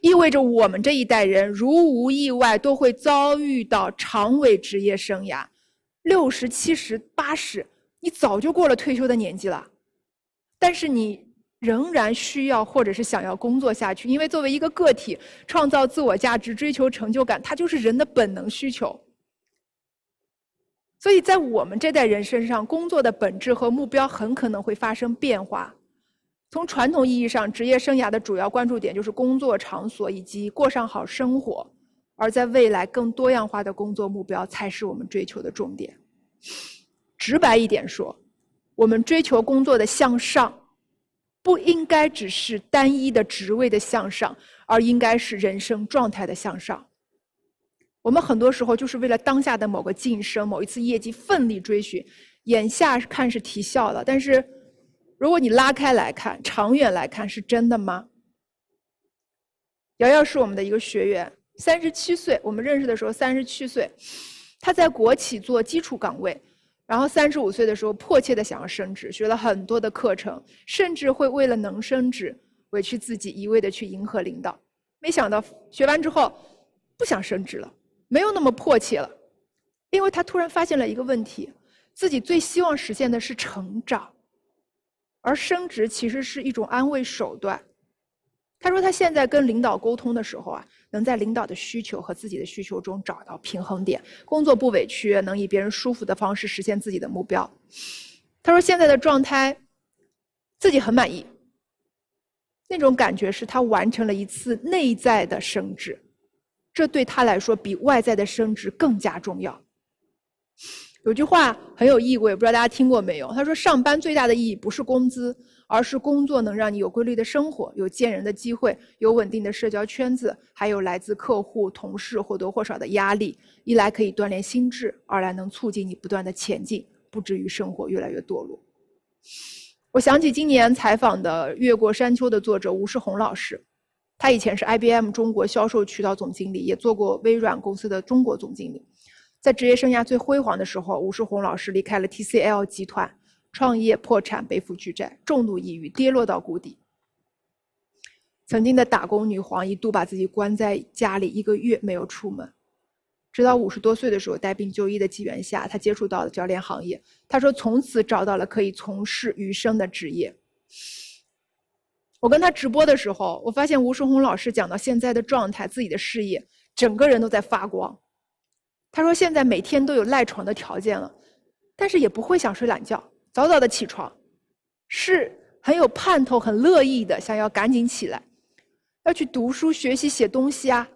意味着我们这一代人如无意外都会遭遇到长尾职业生涯，六十七十八十你早就过了退休的年纪了，但是你仍然需要或者是想要工作下去，因为作为一个个体，创造自我价值、追求成就感，它就是人的本能需求。所以在我们这代人身上，工作的本质和目标很可能会发生变化。从传统意义上，职业生涯的主要关注点就是工作场所以及过上好生活；而在未来，更多样化的工作目标才是我们追求的重点。直白一点说，我们追求工作的向上，不应该只是单一的职位的向上，而应该是人生状态的向上。我们很多时候就是为了当下的某个晋升、某一次业绩奋力追寻，眼下看是提效了，但是如果你拉开来看，长远来看，是真的吗？瑶瑶是我们的一个学员，三十七岁，我们认识的时候三十七岁，他在国企做基础岗位，然后三十五岁的时候迫切的想要升职，学了很多的课程，甚至会为了能升职委屈自己，一味的去迎合领导，没想到学完之后不想升职了。没有那么迫切了，因为他突然发现了一个问题：自己最希望实现的是成长，而升职其实是一种安慰手段。他说他现在跟领导沟通的时候啊，能在领导的需求和自己的需求中找到平衡点，工作不委屈，能以别人舒服的方式实现自己的目标。他说现在的状态自己很满意，那种感觉是他完成了一次内在的升职。这对他来说比外在的升职更加重要。有句话很有意味，不知道大家听过没有？他说：“上班最大的意义不是工资，而是工作能让你有规律的生活，有见人的机会，有稳定的社交圈子，还有来自客户、同事或多或少的压力。一来可以锻炼心智，二来能促进你不断的前进，不至于生活越来越堕落。”我想起今年采访的《越过山丘》的作者吴世红老师。他以前是 IBM 中国销售渠道总经理，也做过微软公司的中国总经理。在职业生涯最辉煌的时候，吴世红老师离开了 TCL 集团，创业破产，背负巨债，重度抑郁，跌落到谷底。曾经的打工女皇一度把自己关在家里一个月没有出门，直到五十多岁的时候带病就医的机缘下，她接触到了教练行业。她说：“从此找到了可以从事余生的职业。”我跟他直播的时候，我发现吴世红老师讲到现在的状态，自己的事业，整个人都在发光。他说现在每天都有赖床的条件了，但是也不会想睡懒觉，早早的起床，是很有盼头、很乐意的，想要赶紧起来，要去读书、学习、写东西啊。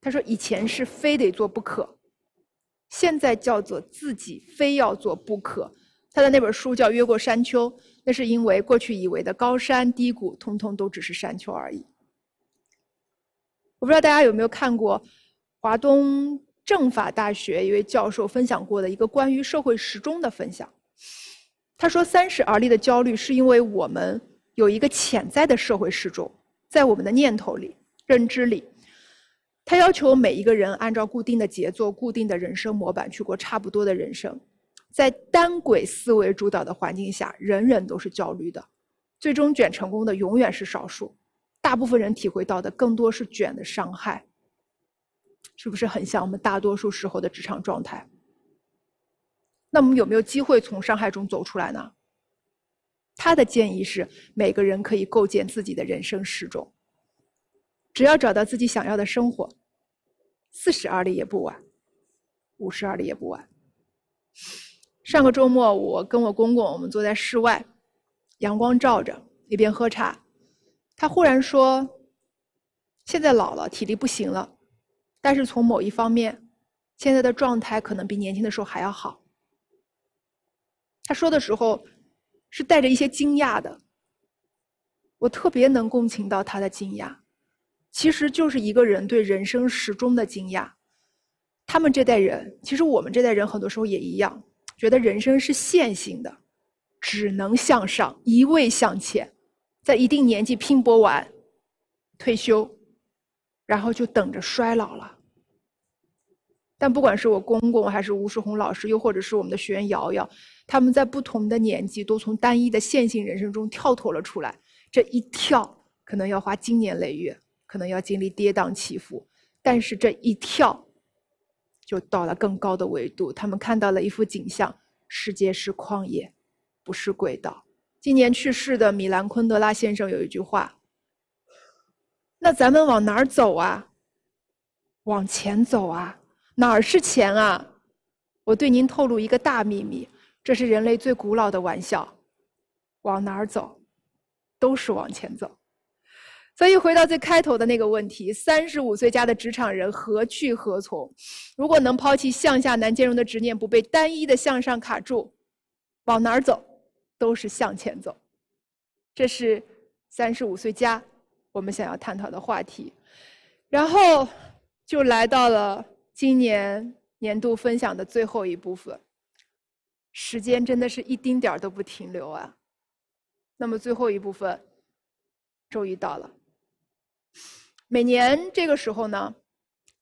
他说以前是非得做不可，现在叫做自己非要做不可。他的那本书叫《越过山丘》。那是因为过去以为的高山低谷，通通都只是山丘而已。我不知道大家有没有看过华东政法大学一位教授分享过的一个关于社会时钟的分享。他说：“三十而立的焦虑，是因为我们有一个潜在的社会时钟，在我们的念头里、认知里，他要求每一个人按照固定的节奏、固定的人生模板去过差不多的人生。”在单轨思维主导的环境下，人人都是焦虑的，最终卷成功的永远是少数，大部分人体会到的更多是卷的伤害，是不是很像我们大多数时候的职场状态？那我们有没有机会从伤害中走出来呢？他的建议是，每个人可以构建自己的人生时钟，只要找到自己想要的生活，四十而立也不晚，五十而立也不晚。上个周末，我跟我公公，我们坐在室外，阳光照着，一边喝茶。他忽然说：“现在老了，体力不行了，但是从某一方面，现在的状态可能比年轻的时候还要好。”他说的时候是带着一些惊讶的，我特别能共情到他的惊讶，其实就是一个人对人生时钟的惊讶。他们这代人，其实我们这代人很多时候也一样。觉得人生是线性的，只能向上，一味向前，在一定年纪拼搏完，退休，然后就等着衰老了。但不管是我公公，还是吴世红老师，又或者是我们的学员瑶瑶，他们在不同的年纪都从单一的线性人生中跳脱了出来。这一跳，可能要花经年累月，可能要经历跌宕起伏，但是这一跳。就到了更高的维度，他们看到了一幅景象：世界是旷野，不是轨道。今年去世的米兰昆德拉先生有一句话：“那咱们往哪儿走啊？往前走啊！哪儿是钱啊？”我对您透露一个大秘密，这是人类最古老的玩笑。往哪儿走，都是往前走。所以回到最开头的那个问题：三十五岁加的职场人何去何从？如果能抛弃向下难兼容的执念，不被单一的向上卡住，往哪儿走都是向前走。这是三十五岁加我们想要探讨的话题。然后就来到了今年年度分享的最后一部分。时间真的是一丁点儿都不停留啊！那么最后一部分终于到了。每年这个时候呢，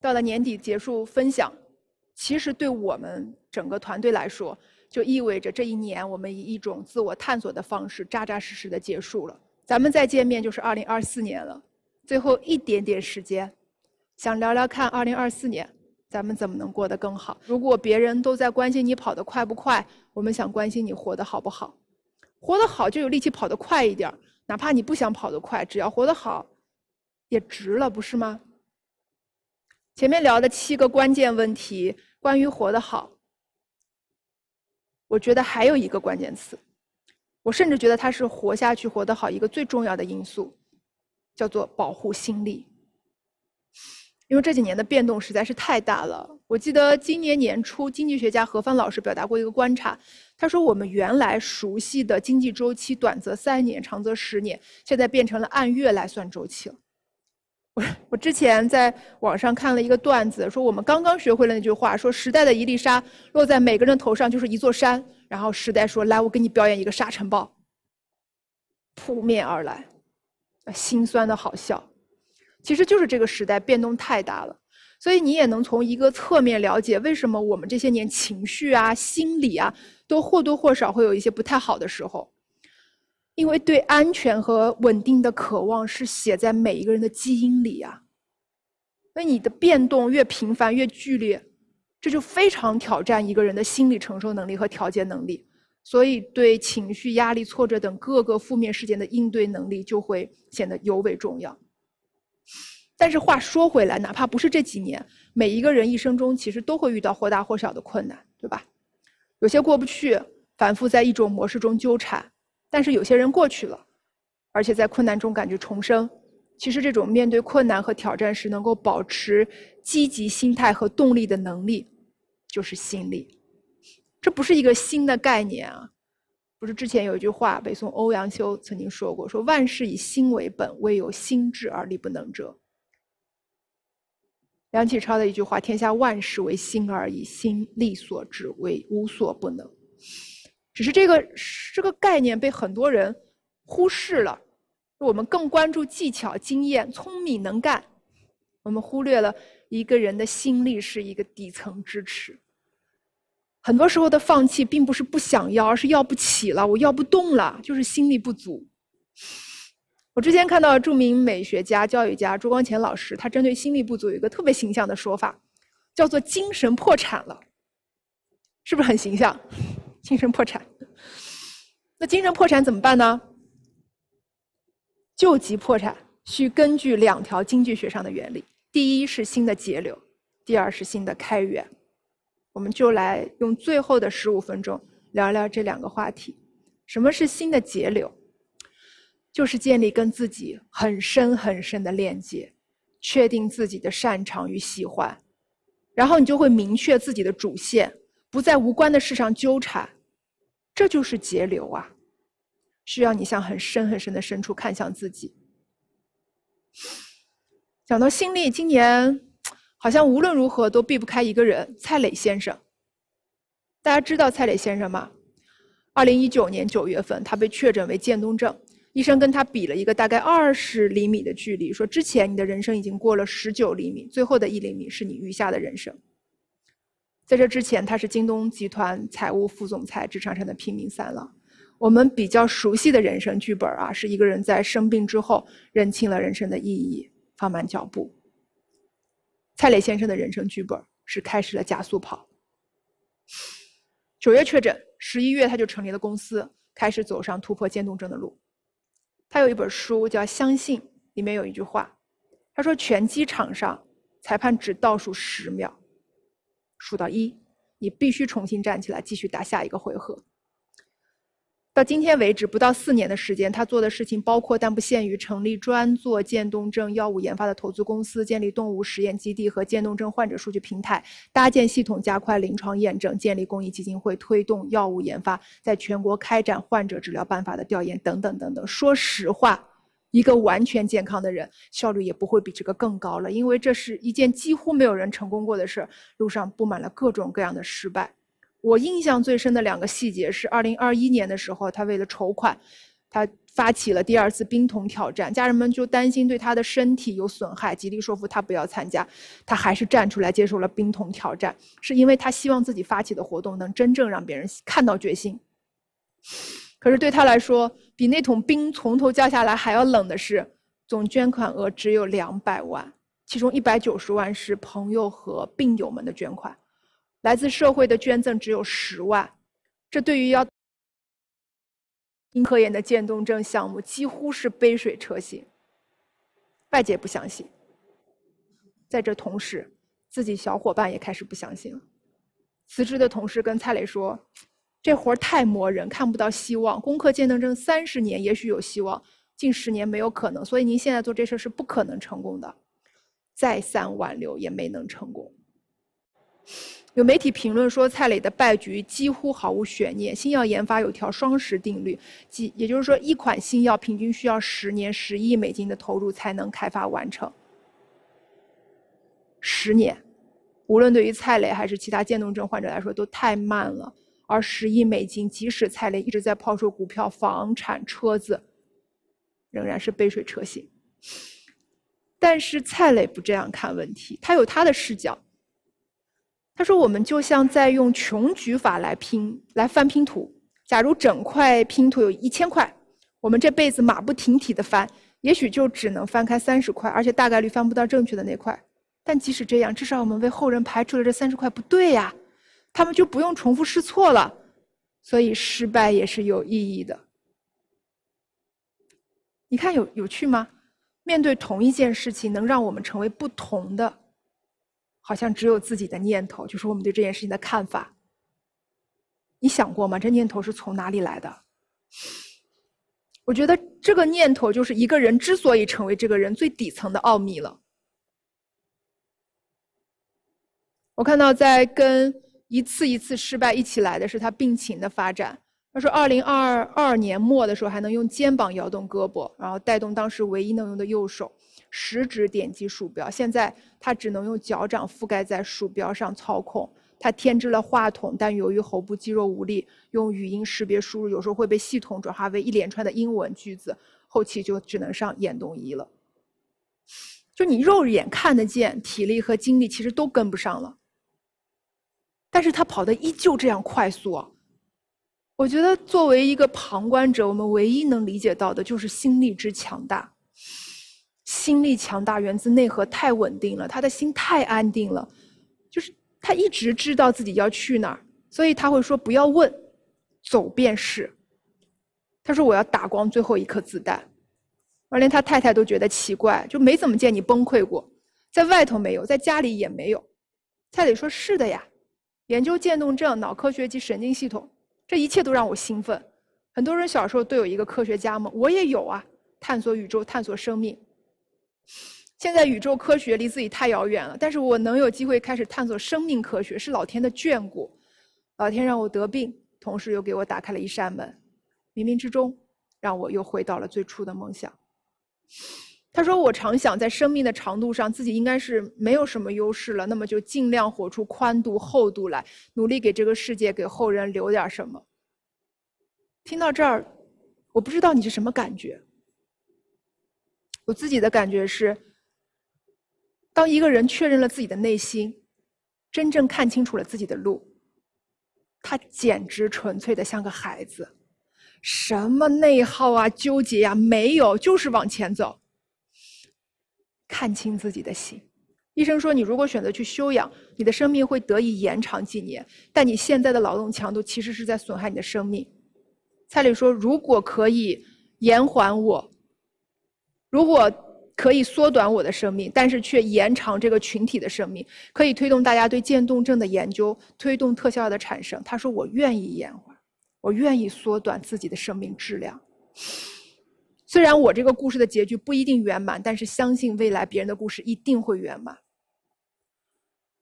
到了年底结束分享，其实对我们整个团队来说，就意味着这一年我们以一种自我探索的方式扎扎实实的结束了。咱们再见面就是二零二四年了，最后一点点时间，想聊聊看二零二四年咱们怎么能过得更好。如果别人都在关心你跑得快不快，我们想关心你活得好不好。活得好就有力气跑得快一点，哪怕你不想跑得快，只要活得好。也值了，不是吗？前面聊的七个关键问题，关于活得好，我觉得还有一个关键词，我甚至觉得它是活下去、活得好一个最重要的因素，叫做保护心力。因为这几年的变动实在是太大了。我记得今年年初，经济学家何帆老师表达过一个观察，他说我们原来熟悉的经济周期，短则三年，长则十年，现在变成了按月来算周期了。我我之前在网上看了一个段子，说我们刚刚学会了那句话，说时代的一粒沙落在每个人头上就是一座山，然后时代说来，我给你表演一个沙尘暴，扑面而来，心酸的好笑。其实就是这个时代变动太大了，所以你也能从一个侧面了解为什么我们这些年情绪啊、心理啊，都或多或少会有一些不太好的时候。因为对安全和稳定的渴望是写在每一个人的基因里啊。那你的变动越频繁越剧烈，这就非常挑战一个人的心理承受能力和调节能力。所以，对情绪、压力、挫折等各个负面事件的应对能力就会显得尤为重要。但是话说回来，哪怕不是这几年，每一个人一生中其实都会遇到或大或小的困难，对吧？有些过不去，反复在一种模式中纠缠。但是有些人过去了，而且在困难中感觉重生。其实这种面对困难和挑战时能够保持积极心态和动力的能力，就是心力。这不是一个新的概念啊！不是之前有一句话，北宋欧阳修曾经说过：“说万事以心为本，唯有心志而力不能折。”梁启超的一句话：“天下万事为心而已，心力所至，为无所不能。”只是这个这个概念被很多人忽视了，我们更关注技巧、经验、聪明、能干，我们忽略了一个人的心力是一个底层支持。很多时候的放弃并不是不想要，而是要不起了，我要不动了，就是心力不足。我之前看到著名美学家、教育家朱光潜老师，他针对心力不足有一个特别形象的说法，叫做“精神破产了”，是不是很形象？精神破产，那精神破产怎么办呢？救急破产需根据两条经济学上的原理：第一是新的节流，第二是新的开源。我们就来用最后的十五分钟聊聊这两个话题。什么是新的节流？就是建立跟自己很深很深的链接，确定自己的擅长与喜欢，然后你就会明确自己的主线。不在无关的事上纠缠，这就是节流啊！需要你向很深很深的深处看向自己。讲到心力，今年好像无论如何都避不开一个人——蔡磊先生。大家知道蔡磊先生吗？二零一九年九月份，他被确诊为渐冻症，医生跟他比了一个大概二十厘米的距离，说之前你的人生已经过了十九厘米，最后的一厘米是你余下的人生。在这之前，他是京东集团财务副总裁，职场上的拼命三郎。我们比较熟悉的人生剧本啊，是一个人在生病之后认清了人生的意义，放慢脚步。蔡磊先生的人生剧本是开始了加速跑。九月确诊，十一月他就成立了公司，开始走上突破渐冻症的路。他有一本书叫《相信》，里面有一句话，他说：“拳击场上，裁判只倒数十秒，数到一，你必须重新站起来，继续打下一个回合。”到今天为止，不到四年的时间，他做的事情包括但不限于成立专做渐冻症药物研发的投资公司，建立动物实验基地和渐冻症患者数据平台，搭建系统加快临床验证，建立公益基金会，推动药物研发，在全国开展患者治疗办法的调研等等等等。说实话，一个完全健康的人效率也不会比这个更高了，因为这是一件几乎没有人成功过的事，路上布满了各种各样的失败。我印象最深的两个细节是，二零二一年的时候，他为了筹款，他发起了第二次冰桶挑战。家人们就担心对他的身体有损害，极力说服他不要参加，他还是站出来接受了冰桶挑战，是因为他希望自己发起的活动能真正让别人看到决心。可是对他来说，比那桶冰从头降下来还要冷的是，总捐款额只有两百万，其中一百九十万是朋友和病友们的捐款。来自社会的捐赠只有十万，这对于要因科研的渐冻症项目几乎是杯水车薪。外界不相信，在这同时，自己小伙伴也开始不相信了。辞职的同事跟蔡磊说：“这活儿太磨人，看不到希望。攻克渐冻症三十年也许有希望，近十年没有可能。所以您现在做这事是不可能成功的。再三挽留也没能成功。”有媒体评论说，蔡磊的败局几乎毫无悬念。新药研发有条双十定律，即也就是说，一款新药平均需要十年十亿美金的投入才能开发完成。十年，无论对于蔡磊还是其他渐冻症患者来说，都太慢了。而十亿美金，即使蔡磊一直在抛售股票、房产、车子，仍然是杯水车薪。但是蔡磊不这样看问题，他有他的视角。他说：“我们就像在用穷举法来拼、来翻拼图。假如整块拼图有一千块，我们这辈子马不停蹄的翻，也许就只能翻开三十块，而且大概率翻不到正确的那块。但即使这样，至少我们为后人排除了这三十块不对呀，他们就不用重复试错了。所以失败也是有意义的。你看有有趣吗？面对同一件事情，能让我们成为不同的。”好像只有自己的念头，就是我们对这件事情的看法。你想过吗？这念头是从哪里来的？我觉得这个念头就是一个人之所以成为这个人最底层的奥秘了。我看到在跟一次一次失败一起来的是他病情的发展。他说，二零二二年末的时候还能用肩膀摇动胳膊，然后带动当时唯一能用的右手。食指点击鼠标，现在他只能用脚掌覆盖在鼠标上操控。他添置了话筒，但由于喉部肌肉无力，用语音识别输入有时候会被系统转化为一连串的英文句子，后期就只能上眼动仪了。就你肉眼看得见，体力和精力其实都跟不上了。但是他跑得依旧这样快速。我觉得作为一个旁观者，我们唯一能理解到的就是心力之强大。心力强大源自内核太稳定了，他的心太安定了，就是他一直知道自己要去哪儿，所以他会说不要问，走便是。他说我要打光最后一颗子弹，而连他太太都觉得奇怪，就没怎么见你崩溃过，在外头没有，在家里也没有。蔡磊说是的呀，研究渐冻症、脑科学及神经系统，这一切都让我兴奋。很多人小时候都有一个科学家梦，我也有啊，探索宇宙，探索生命。现在宇宙科学离自己太遥远了，但是我能有机会开始探索生命科学，是老天的眷顾。老天让我得病，同时又给我打开了一扇门，冥冥之中让我又回到了最初的梦想。他说：“我常想，在生命的长度上，自己应该是没有什么优势了，那么就尽量活出宽度、厚度来，努力给这个世界、给后人留点什么。”听到这儿，我不知道你是什么感觉。我自己的感觉是，当一个人确认了自己的内心，真正看清楚了自己的路，他简直纯粹的像个孩子，什么内耗啊、纠结呀没有，就是往前走，看清自己的心，医生说，你如果选择去休养，你的生命会得以延长几年，但你现在的劳动强度其实是在损害你的生命。蔡磊说，如果可以延缓我，如果可以缩短我的生命，但是却延长这个群体的生命，可以推动大家对渐冻症的研究，推动特效药的产生。他说，我愿意延缓，我愿意缩短自己的生命质量。虽然我这个故事的结局不一定圆满，但是相信未来别人的故事一定会圆满。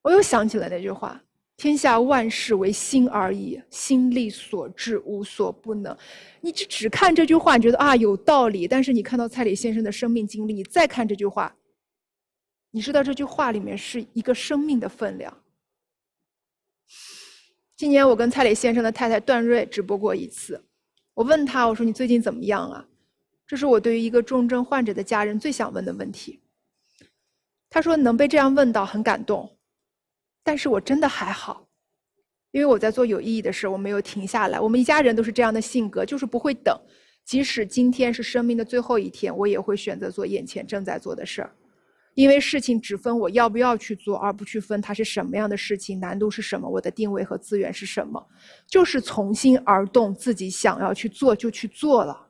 我又想起了那句话：“天下万事唯心而已，心力所至，无所不能。”你只只看这句话，你觉得啊有道理。但是你看到蔡磊先生的生命经历，你再看这句话，你知道这句话里面是一个生命的分量。今年我跟蔡磊先生的太太段瑞直播过一次，我问他：“我说你最近怎么样啊？”这是我对于一个重症患者的家人最想问的问题。他说能被这样问到很感动，但是我真的还好，因为我在做有意义的事，我没有停下来。我们一家人都是这样的性格，就是不会等，即使今天是生命的最后一天，我也会选择做眼前正在做的事儿，因为事情只分我要不要去做，而不去分它是什么样的事情，难度是什么，我的定位和资源是什么，就是从心而动，自己想要去做就去做了。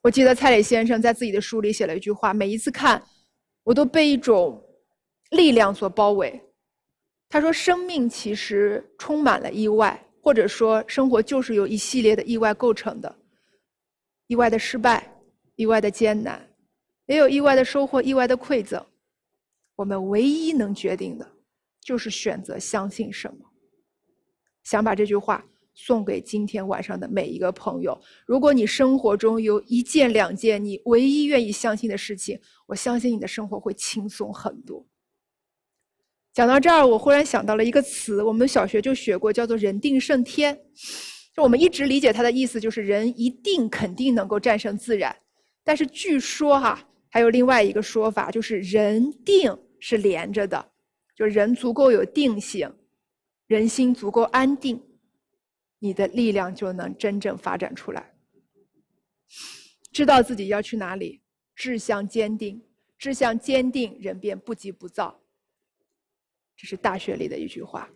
我记得蔡磊先生在自己的书里写了一句话，每一次看，我都被一种力量所包围。他说：“生命其实充满了意外，或者说生活就是由一系列的意外构成的。意外的失败，意外的艰难，也有意外的收获，意外的馈赠。我们唯一能决定的，就是选择相信什么。”想把这句话。送给今天晚上的每一个朋友。如果你生活中有一件、两件你唯一愿意相信的事情，我相信你的生活会轻松很多。讲到这儿，我忽然想到了一个词，我们小学就学过，叫做“人定胜天”。就我们一直理解它的意思，就是人一定肯定能够战胜自然。但是据说哈，还有另外一个说法，就是人定是连着的，就人足够有定性，人心足够安定。你的力量就能真正发展出来。知道自己要去哪里，志向坚定，志向坚定，人便不急不躁。这是大学里的一句话。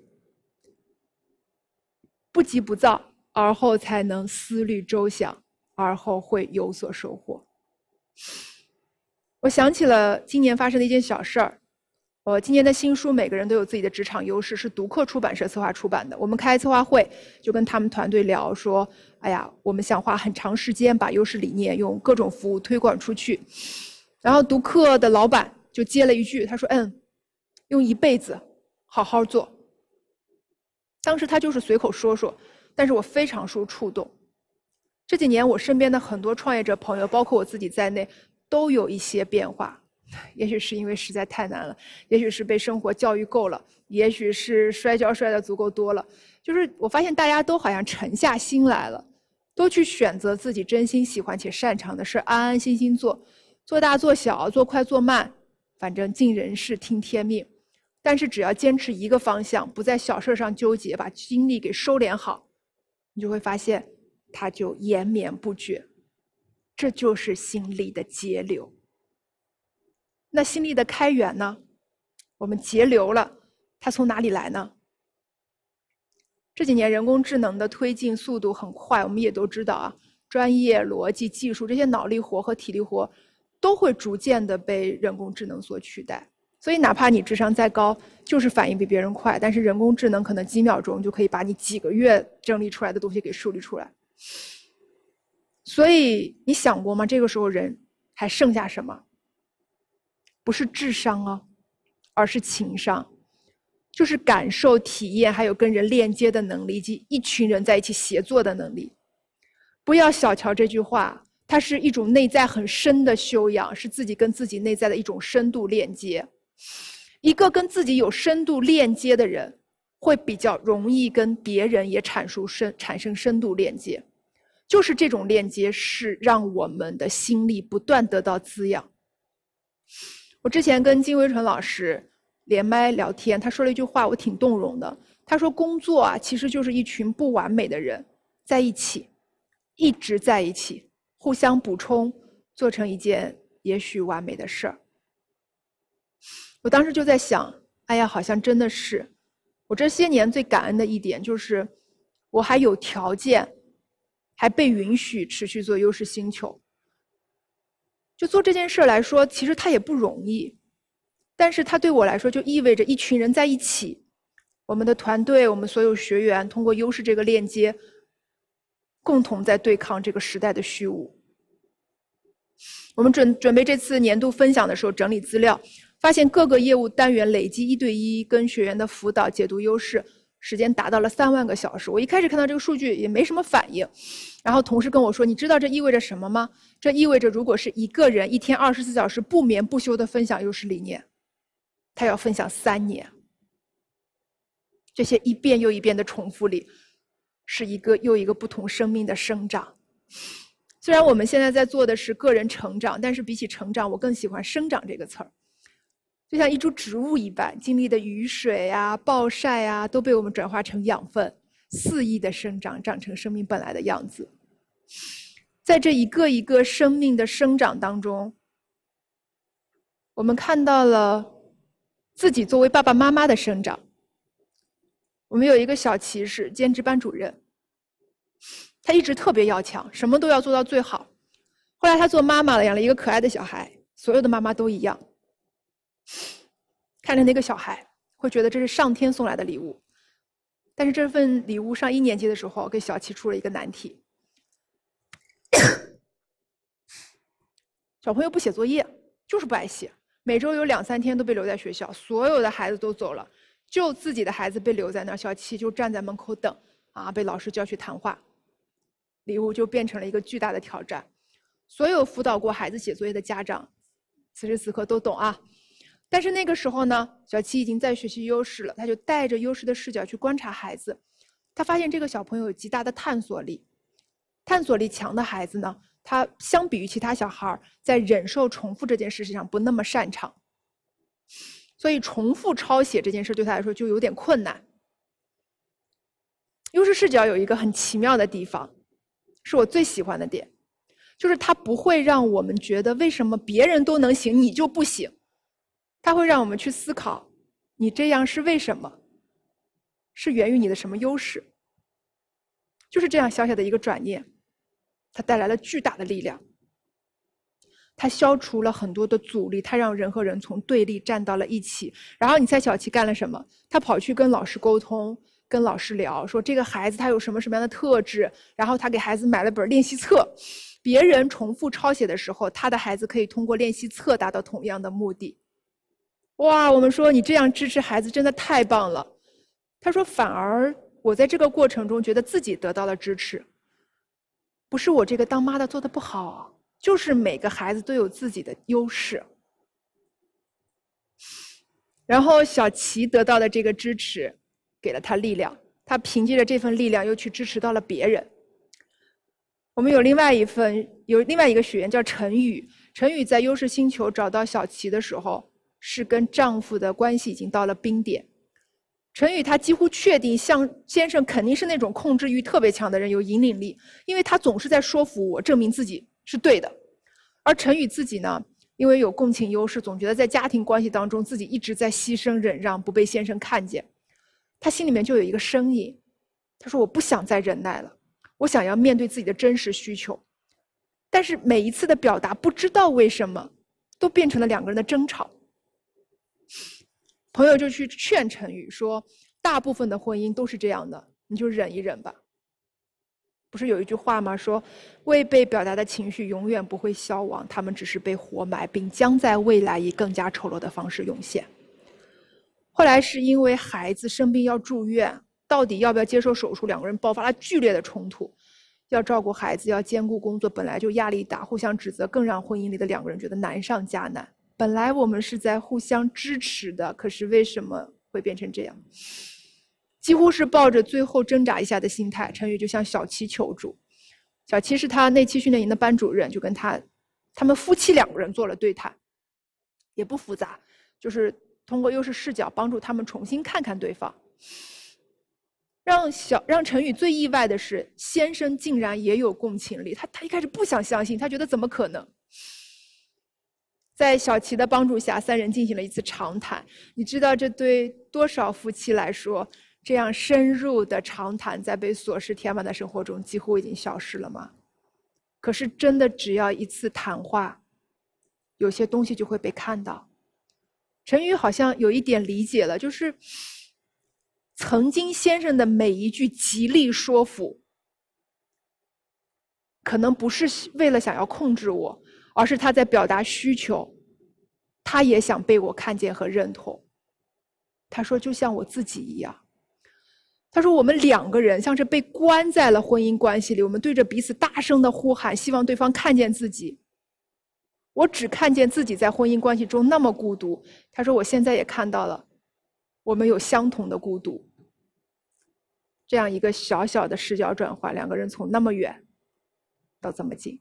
不急不躁，而后才能思虑周详，而后会有所收获。我想起了今年发生的一件小事儿。我今年的新书《每个人都有自己的职场优势》是读客出版社策划出版的。我们开策划会，就跟他们团队聊说：“哎呀，我们想花很长时间把优势理念用各种服务推广出去。”然后读客的老板就接了一句，他说：“嗯，用一辈子好好做。”当时他就是随口说说，但是我非常受触动。这几年我身边的很多创业者朋友，包括我自己在内，都有一些变化。也许是因为实在太难了，也许是被生活教育够了，也许是摔跤摔的足够多了。就是我发现大家都好像沉下心来了，都去选择自己真心喜欢且擅长的事，安安心心做，做大做小，做快做慢，反正尽人事听天命。但是只要坚持一个方向，不在小事上纠结，把精力给收敛好，你就会发现，它就延绵不绝。这就是心力的节流。那心力的开源呢？我们节流了，它从哪里来呢？这几年人工智能的推进速度很快，我们也都知道啊，专业逻辑、技术这些脑力活和体力活，都会逐渐的被人工智能所取代。所以，哪怕你智商再高，就是反应比别人快，但是人工智能可能几秒钟就可以把你几个月整理出来的东西给梳理出来。所以，你想过吗？这个时候人还剩下什么？不是智商哦，而是情商，就是感受、体验，还有跟人链接的能力，以及一群人在一起协作的能力。不要小瞧这句话，它是一种内在很深的修养，是自己跟自己内在的一种深度链接。一个跟自己有深度链接的人，会比较容易跟别人也阐述深产生深度链接。就是这种链接，是让我们的心力不断得到滋养。我之前跟金维纯老师连麦聊天，他说了一句话，我挺动容的。他说：“工作啊，其实就是一群不完美的人在一起，一直在一起，互相补充，做成一件也许完美的事儿。”我当时就在想，哎呀，好像真的是，我这些年最感恩的一点就是，我还有条件，还被允许持续做优势星球。就做这件事来说，其实它也不容易，但是它对我来说就意味着一群人在一起，我们的团队，我们所有学员通过优势这个链接，共同在对抗这个时代的虚无。我们准准备这次年度分享的时候，整理资料，发现各个业务单元累计一对一跟学员的辅导解读优势时间达到了三万个小时。我一开始看到这个数据也没什么反应，然后同事跟我说：“你知道这意味着什么吗？这意味着如果是一个人一天二十四小时不眠不休的分享优势理念，他要分享三年。这些一遍又一遍的重复里，是一个又一个不同生命的生长。”虽然我们现在在做的是个人成长，但是比起成长，我更喜欢“生长”这个词儿。就像一株植物一般，经历的雨水啊、暴晒啊，都被我们转化成养分，肆意的生长，长成生命本来的样子。在这一个一个生命的生长当中，我们看到了自己作为爸爸妈妈的生长。我们有一个小骑士，兼职班主任。他一直特别要强，什么都要做到最好。后来他做妈妈了，养了一个可爱的小孩。所有的妈妈都一样，看着那个小孩，会觉得这是上天送来的礼物。但是这份礼物上一年级的时候，给小七出了一个难题：小朋友不写作业，就是不爱写。每周有两三天都被留在学校，所有的孩子都走了，就自己的孩子被留在那儿。小七就站在门口等，啊，被老师叫去谈话。礼物就变成了一个巨大的挑战，所有辅导过孩子写作业的家长，此时此刻都懂啊。但是那个时候呢，小七已经在学习优势了，他就带着优势的视角去观察孩子，他发现这个小朋友有极大的探索力，探索力强的孩子呢，他相比于其他小孩在忍受重复这件事情上不那么擅长，所以重复抄写这件事对他来说就有点困难。优势视角有一个很奇妙的地方。是我最喜欢的点，就是它不会让我们觉得为什么别人都能行，你就不行。它会让我们去思考，你这样是为什么？是源于你的什么优势？就是这样小小的一个转念，它带来了巨大的力量。它消除了很多的阻力，它让人和人从对立站到了一起。然后你猜小七干了什么？他跑去跟老师沟通。跟老师聊说这个孩子他有什么什么样的特质，然后他给孩子买了本练习册，别人重复抄写的时候，他的孩子可以通过练习册达到同样的目的。哇，我们说你这样支持孩子真的太棒了。他说反而我在这个过程中觉得自己得到了支持，不是我这个当妈的做的不好，就是每个孩子都有自己的优势。然后小齐得到的这个支持。给了他力量，他凭借着这份力量又去支持到了别人。我们有另外一份，有另外一个学员叫陈宇。陈宇在优势星球找到小齐的时候，是跟丈夫的关系已经到了冰点。陈宇他几乎确定，向先生肯定是那种控制欲特别强的人，有引领力，因为他总是在说服我，证明自己是对的。而陈宇自己呢，因为有共情优势，总觉得在家庭关系当中自己一直在牺牲忍让，不被先生看见。他心里面就有一个声音，他说：“我不想再忍耐了，我想要面对自己的真实需求。”但是每一次的表达，不知道为什么，都变成了两个人的争吵。朋友就去劝陈宇说：“大部分的婚姻都是这样的，你就忍一忍吧。”不是有一句话吗？说未被表达的情绪永远不会消亡，他们只是被活埋，并将在未来以更加丑陋的方式涌现。后来是因为孩子生病要住院，到底要不要接受手术？两个人爆发了剧烈的冲突，要照顾孩子，要兼顾工作，本来就压力大，互相指责，更让婚姻里的两个人觉得难上加难。本来我们是在互相支持的，可是为什么会变成这样？几乎是抱着最后挣扎一下的心态，陈宇就向小七求助。小七是他那期训练营的班主任，就跟他，他们夫妻两个人做了对谈，也不复杂，就是。通过优势视角帮助他们重新看看对方，让小让陈宇最意外的是，先生竟然也有共情力。他他一开始不想相信，他觉得怎么可能？在小齐的帮助下，三人进行了一次长谈。你知道这对多少夫妻来说，这样深入的长谈，在被琐事填满的生活中几乎已经消失了吗？可是，真的只要一次谈话，有些东西就会被看到。陈宇好像有一点理解了，就是曾经先生的每一句极力说服，可能不是为了想要控制我，而是他在表达需求，他也想被我看见和认同。他说：“就像我自己一样。”他说：“我们两个人像是被关在了婚姻关系里，我们对着彼此大声的呼喊，希望对方看见自己。我只看见自己在婚姻关系中那么孤独。”他说：“我现在也看到了，我们有相同的孤独。这样一个小小的视角转换，两个人从那么远到这么近，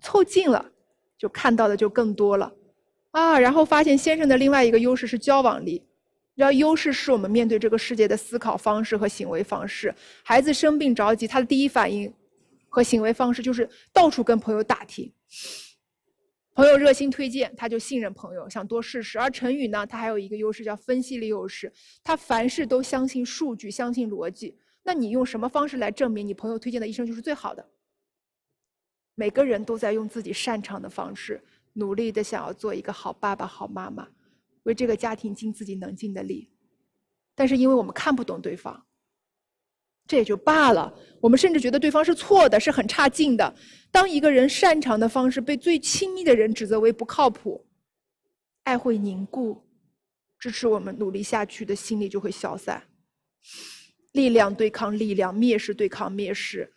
凑近了就看到的就更多了啊！然后发现先生的另外一个优势是交往力。”要优势是我们面对这个世界的思考方式和行为方式。孩子生病着急，他的第一反应和行为方式就是到处跟朋友打听。朋友热心推荐，他就信任朋友，想多试试。而陈宇呢，他还有一个优势叫分析力优势，他凡事都相信数据，相信逻辑。那你用什么方式来证明你朋友推荐的医生就是最好的？每个人都在用自己擅长的方式，努力的想要做一个好爸爸、好妈妈。为这个家庭尽自己能尽的力，但是因为我们看不懂对方，这也就罢了。我们甚至觉得对方是错的，是很差劲的。当一个人擅长的方式被最亲密的人指责为不靠谱，爱会凝固，支持我们努力下去的心力就会消散。力量对抗力量，蔑视对抗蔑视，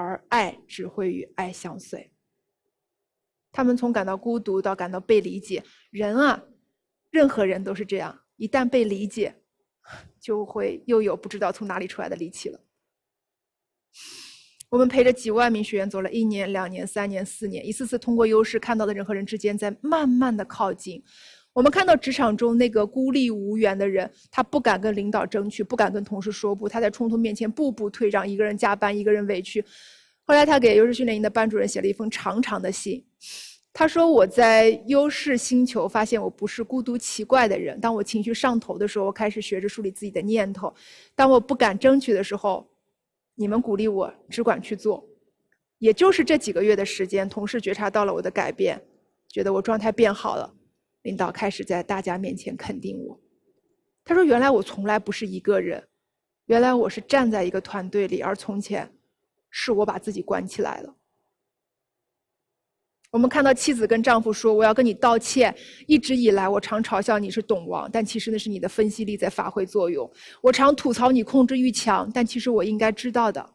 而爱只会与爱相随。他们从感到孤独到感到被理解，人啊。任何人都是这样，一旦被理解，就会又有不知道从哪里出来的力气了。我们陪着几万名学员走了一年、两年、三年、四年，一次次通过优势看到的人和人之间在慢慢的靠近。我们看到职场中那个孤立无援的人，他不敢跟领导争取，不敢跟同事说不，他在冲突面前步步退让，一个人加班，一个人委屈。后来他给优势训练营的班主任写了一封长长的信。他说：“我在优势星球发现我不是孤独奇怪的人。当我情绪上头的时候，我开始学着梳理自己的念头；当我不敢争取的时候，你们鼓励我只管去做。也就是这几个月的时间，同事觉察到了我的改变，觉得我状态变好了，领导开始在大家面前肯定我。他说：‘原来我从来不是一个人，原来我是站在一个团队里，而从前是我把自己关起来了。’”我们看到妻子跟丈夫说：“我要跟你道歉。一直以来，我常嘲笑你是懂王，但其实那是你的分析力在发挥作用。我常吐槽你控制欲强，但其实我应该知道的，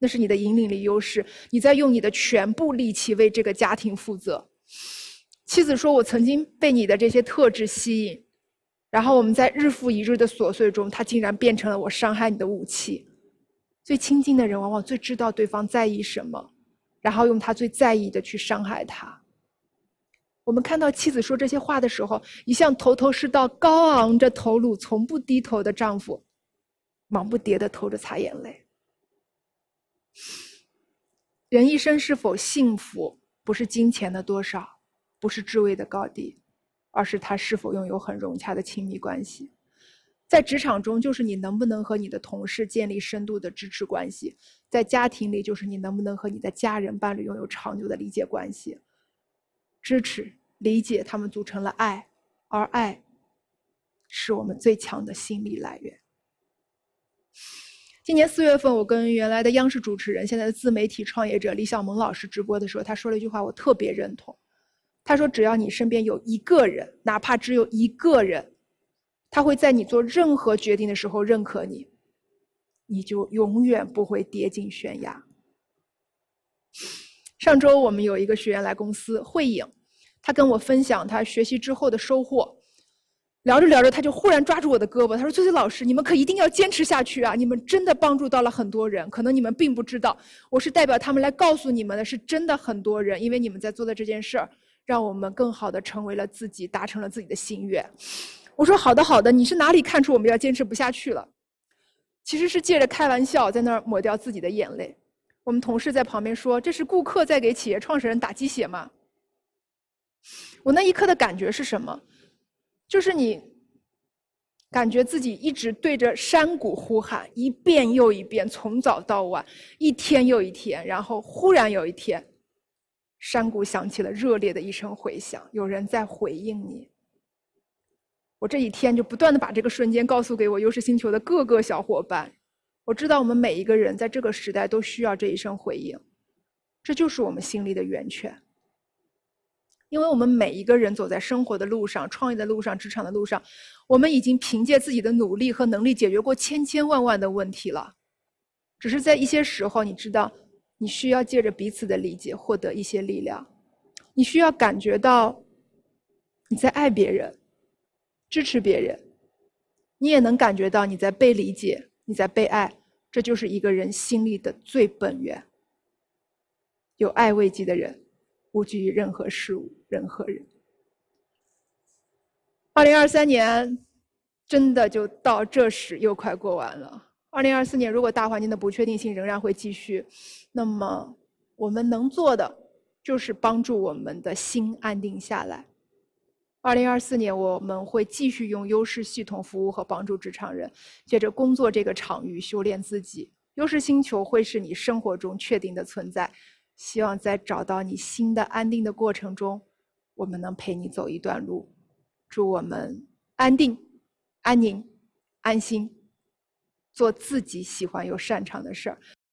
那是你的引领力优势。你在用你的全部力气为这个家庭负责。”妻子说：“我曾经被你的这些特质吸引，然后我们在日复一日的琐碎中，他竟然变成了我伤害你的武器。最亲近的人，往往最知道对方在意什么。”然后用他最在意的去伤害他。我们看到妻子说这些话的时候，一向头头是道、高昂着头颅、从不低头的丈夫，忙不迭的偷着擦眼泪。人一生是否幸福，不是金钱的多少，不是智慧的高低，而是他是否拥有很融洽的亲密关系。在职场中，就是你能不能和你的同事建立深度的支持关系；在家庭里，就是你能不能和你的家人、伴侣拥有长久的理解关系。支持、理解，他们组成了爱，而爱是我们最强的心理来源。今年四月份，我跟原来的央视主持人、现在的自媒体创业者李小萌老师直播的时候，他说了一句话，我特别认同。他说：“只要你身边有一个人，哪怕只有一个人。”他会在你做任何决定的时候认可你，你就永远不会跌进悬崖。上周我们有一个学员来公司慧影，他跟我分享他学习之后的收获，聊着聊着他就忽然抓住我的胳膊，他说：“崔崔老师，你们可一定要坚持下去啊！你们真的帮助到了很多人，可能你们并不知道，我是代表他们来告诉你们的，是真的很多人，因为你们在做的这件事儿，让我们更好的成为了自己，达成了自己的心愿。”我说好的好的，你是哪里看出我们要坚持不下去了？其实是借着开玩笑在那儿抹掉自己的眼泪。我们同事在旁边说：“这是顾客在给企业创始人打鸡血吗？”我那一刻的感觉是什么？就是你感觉自己一直对着山谷呼喊，一遍又一遍，从早到晚，一天又一天，然后忽然有一天，山谷响起了热烈的一声回响，有人在回应你。我这一天就不断的把这个瞬间告诉给我优势星球的各个小伙伴。我知道我们每一个人在这个时代都需要这一声回应，这就是我们心里的源泉。因为我们每一个人走在生活的路上、创业的路上、职场的路上，我们已经凭借自己的努力和能力解决过千千万万的问题了。只是在一些时候，你知道，你需要借着彼此的理解获得一些力量，你需要感觉到你在爱别人。支持别人，你也能感觉到你在被理解，你在被爱，这就是一个人心里的最本源。有爱慰藉的人，无惧于任何事物、任何人。二零二三年真的就到这时又快过完了。二零二四年如果大环境的不确定性仍然会继续，那么我们能做的就是帮助我们的心安定下来。二零二四年，我们会继续用优势系统服务和帮助职场人，借着工作这个场域修炼自己。优势星球会是你生活中确定的存在。希望在找到你新的安定的过程中，我们能陪你走一段路。祝我们安定、安宁、安心，做自己喜欢又擅长的事儿。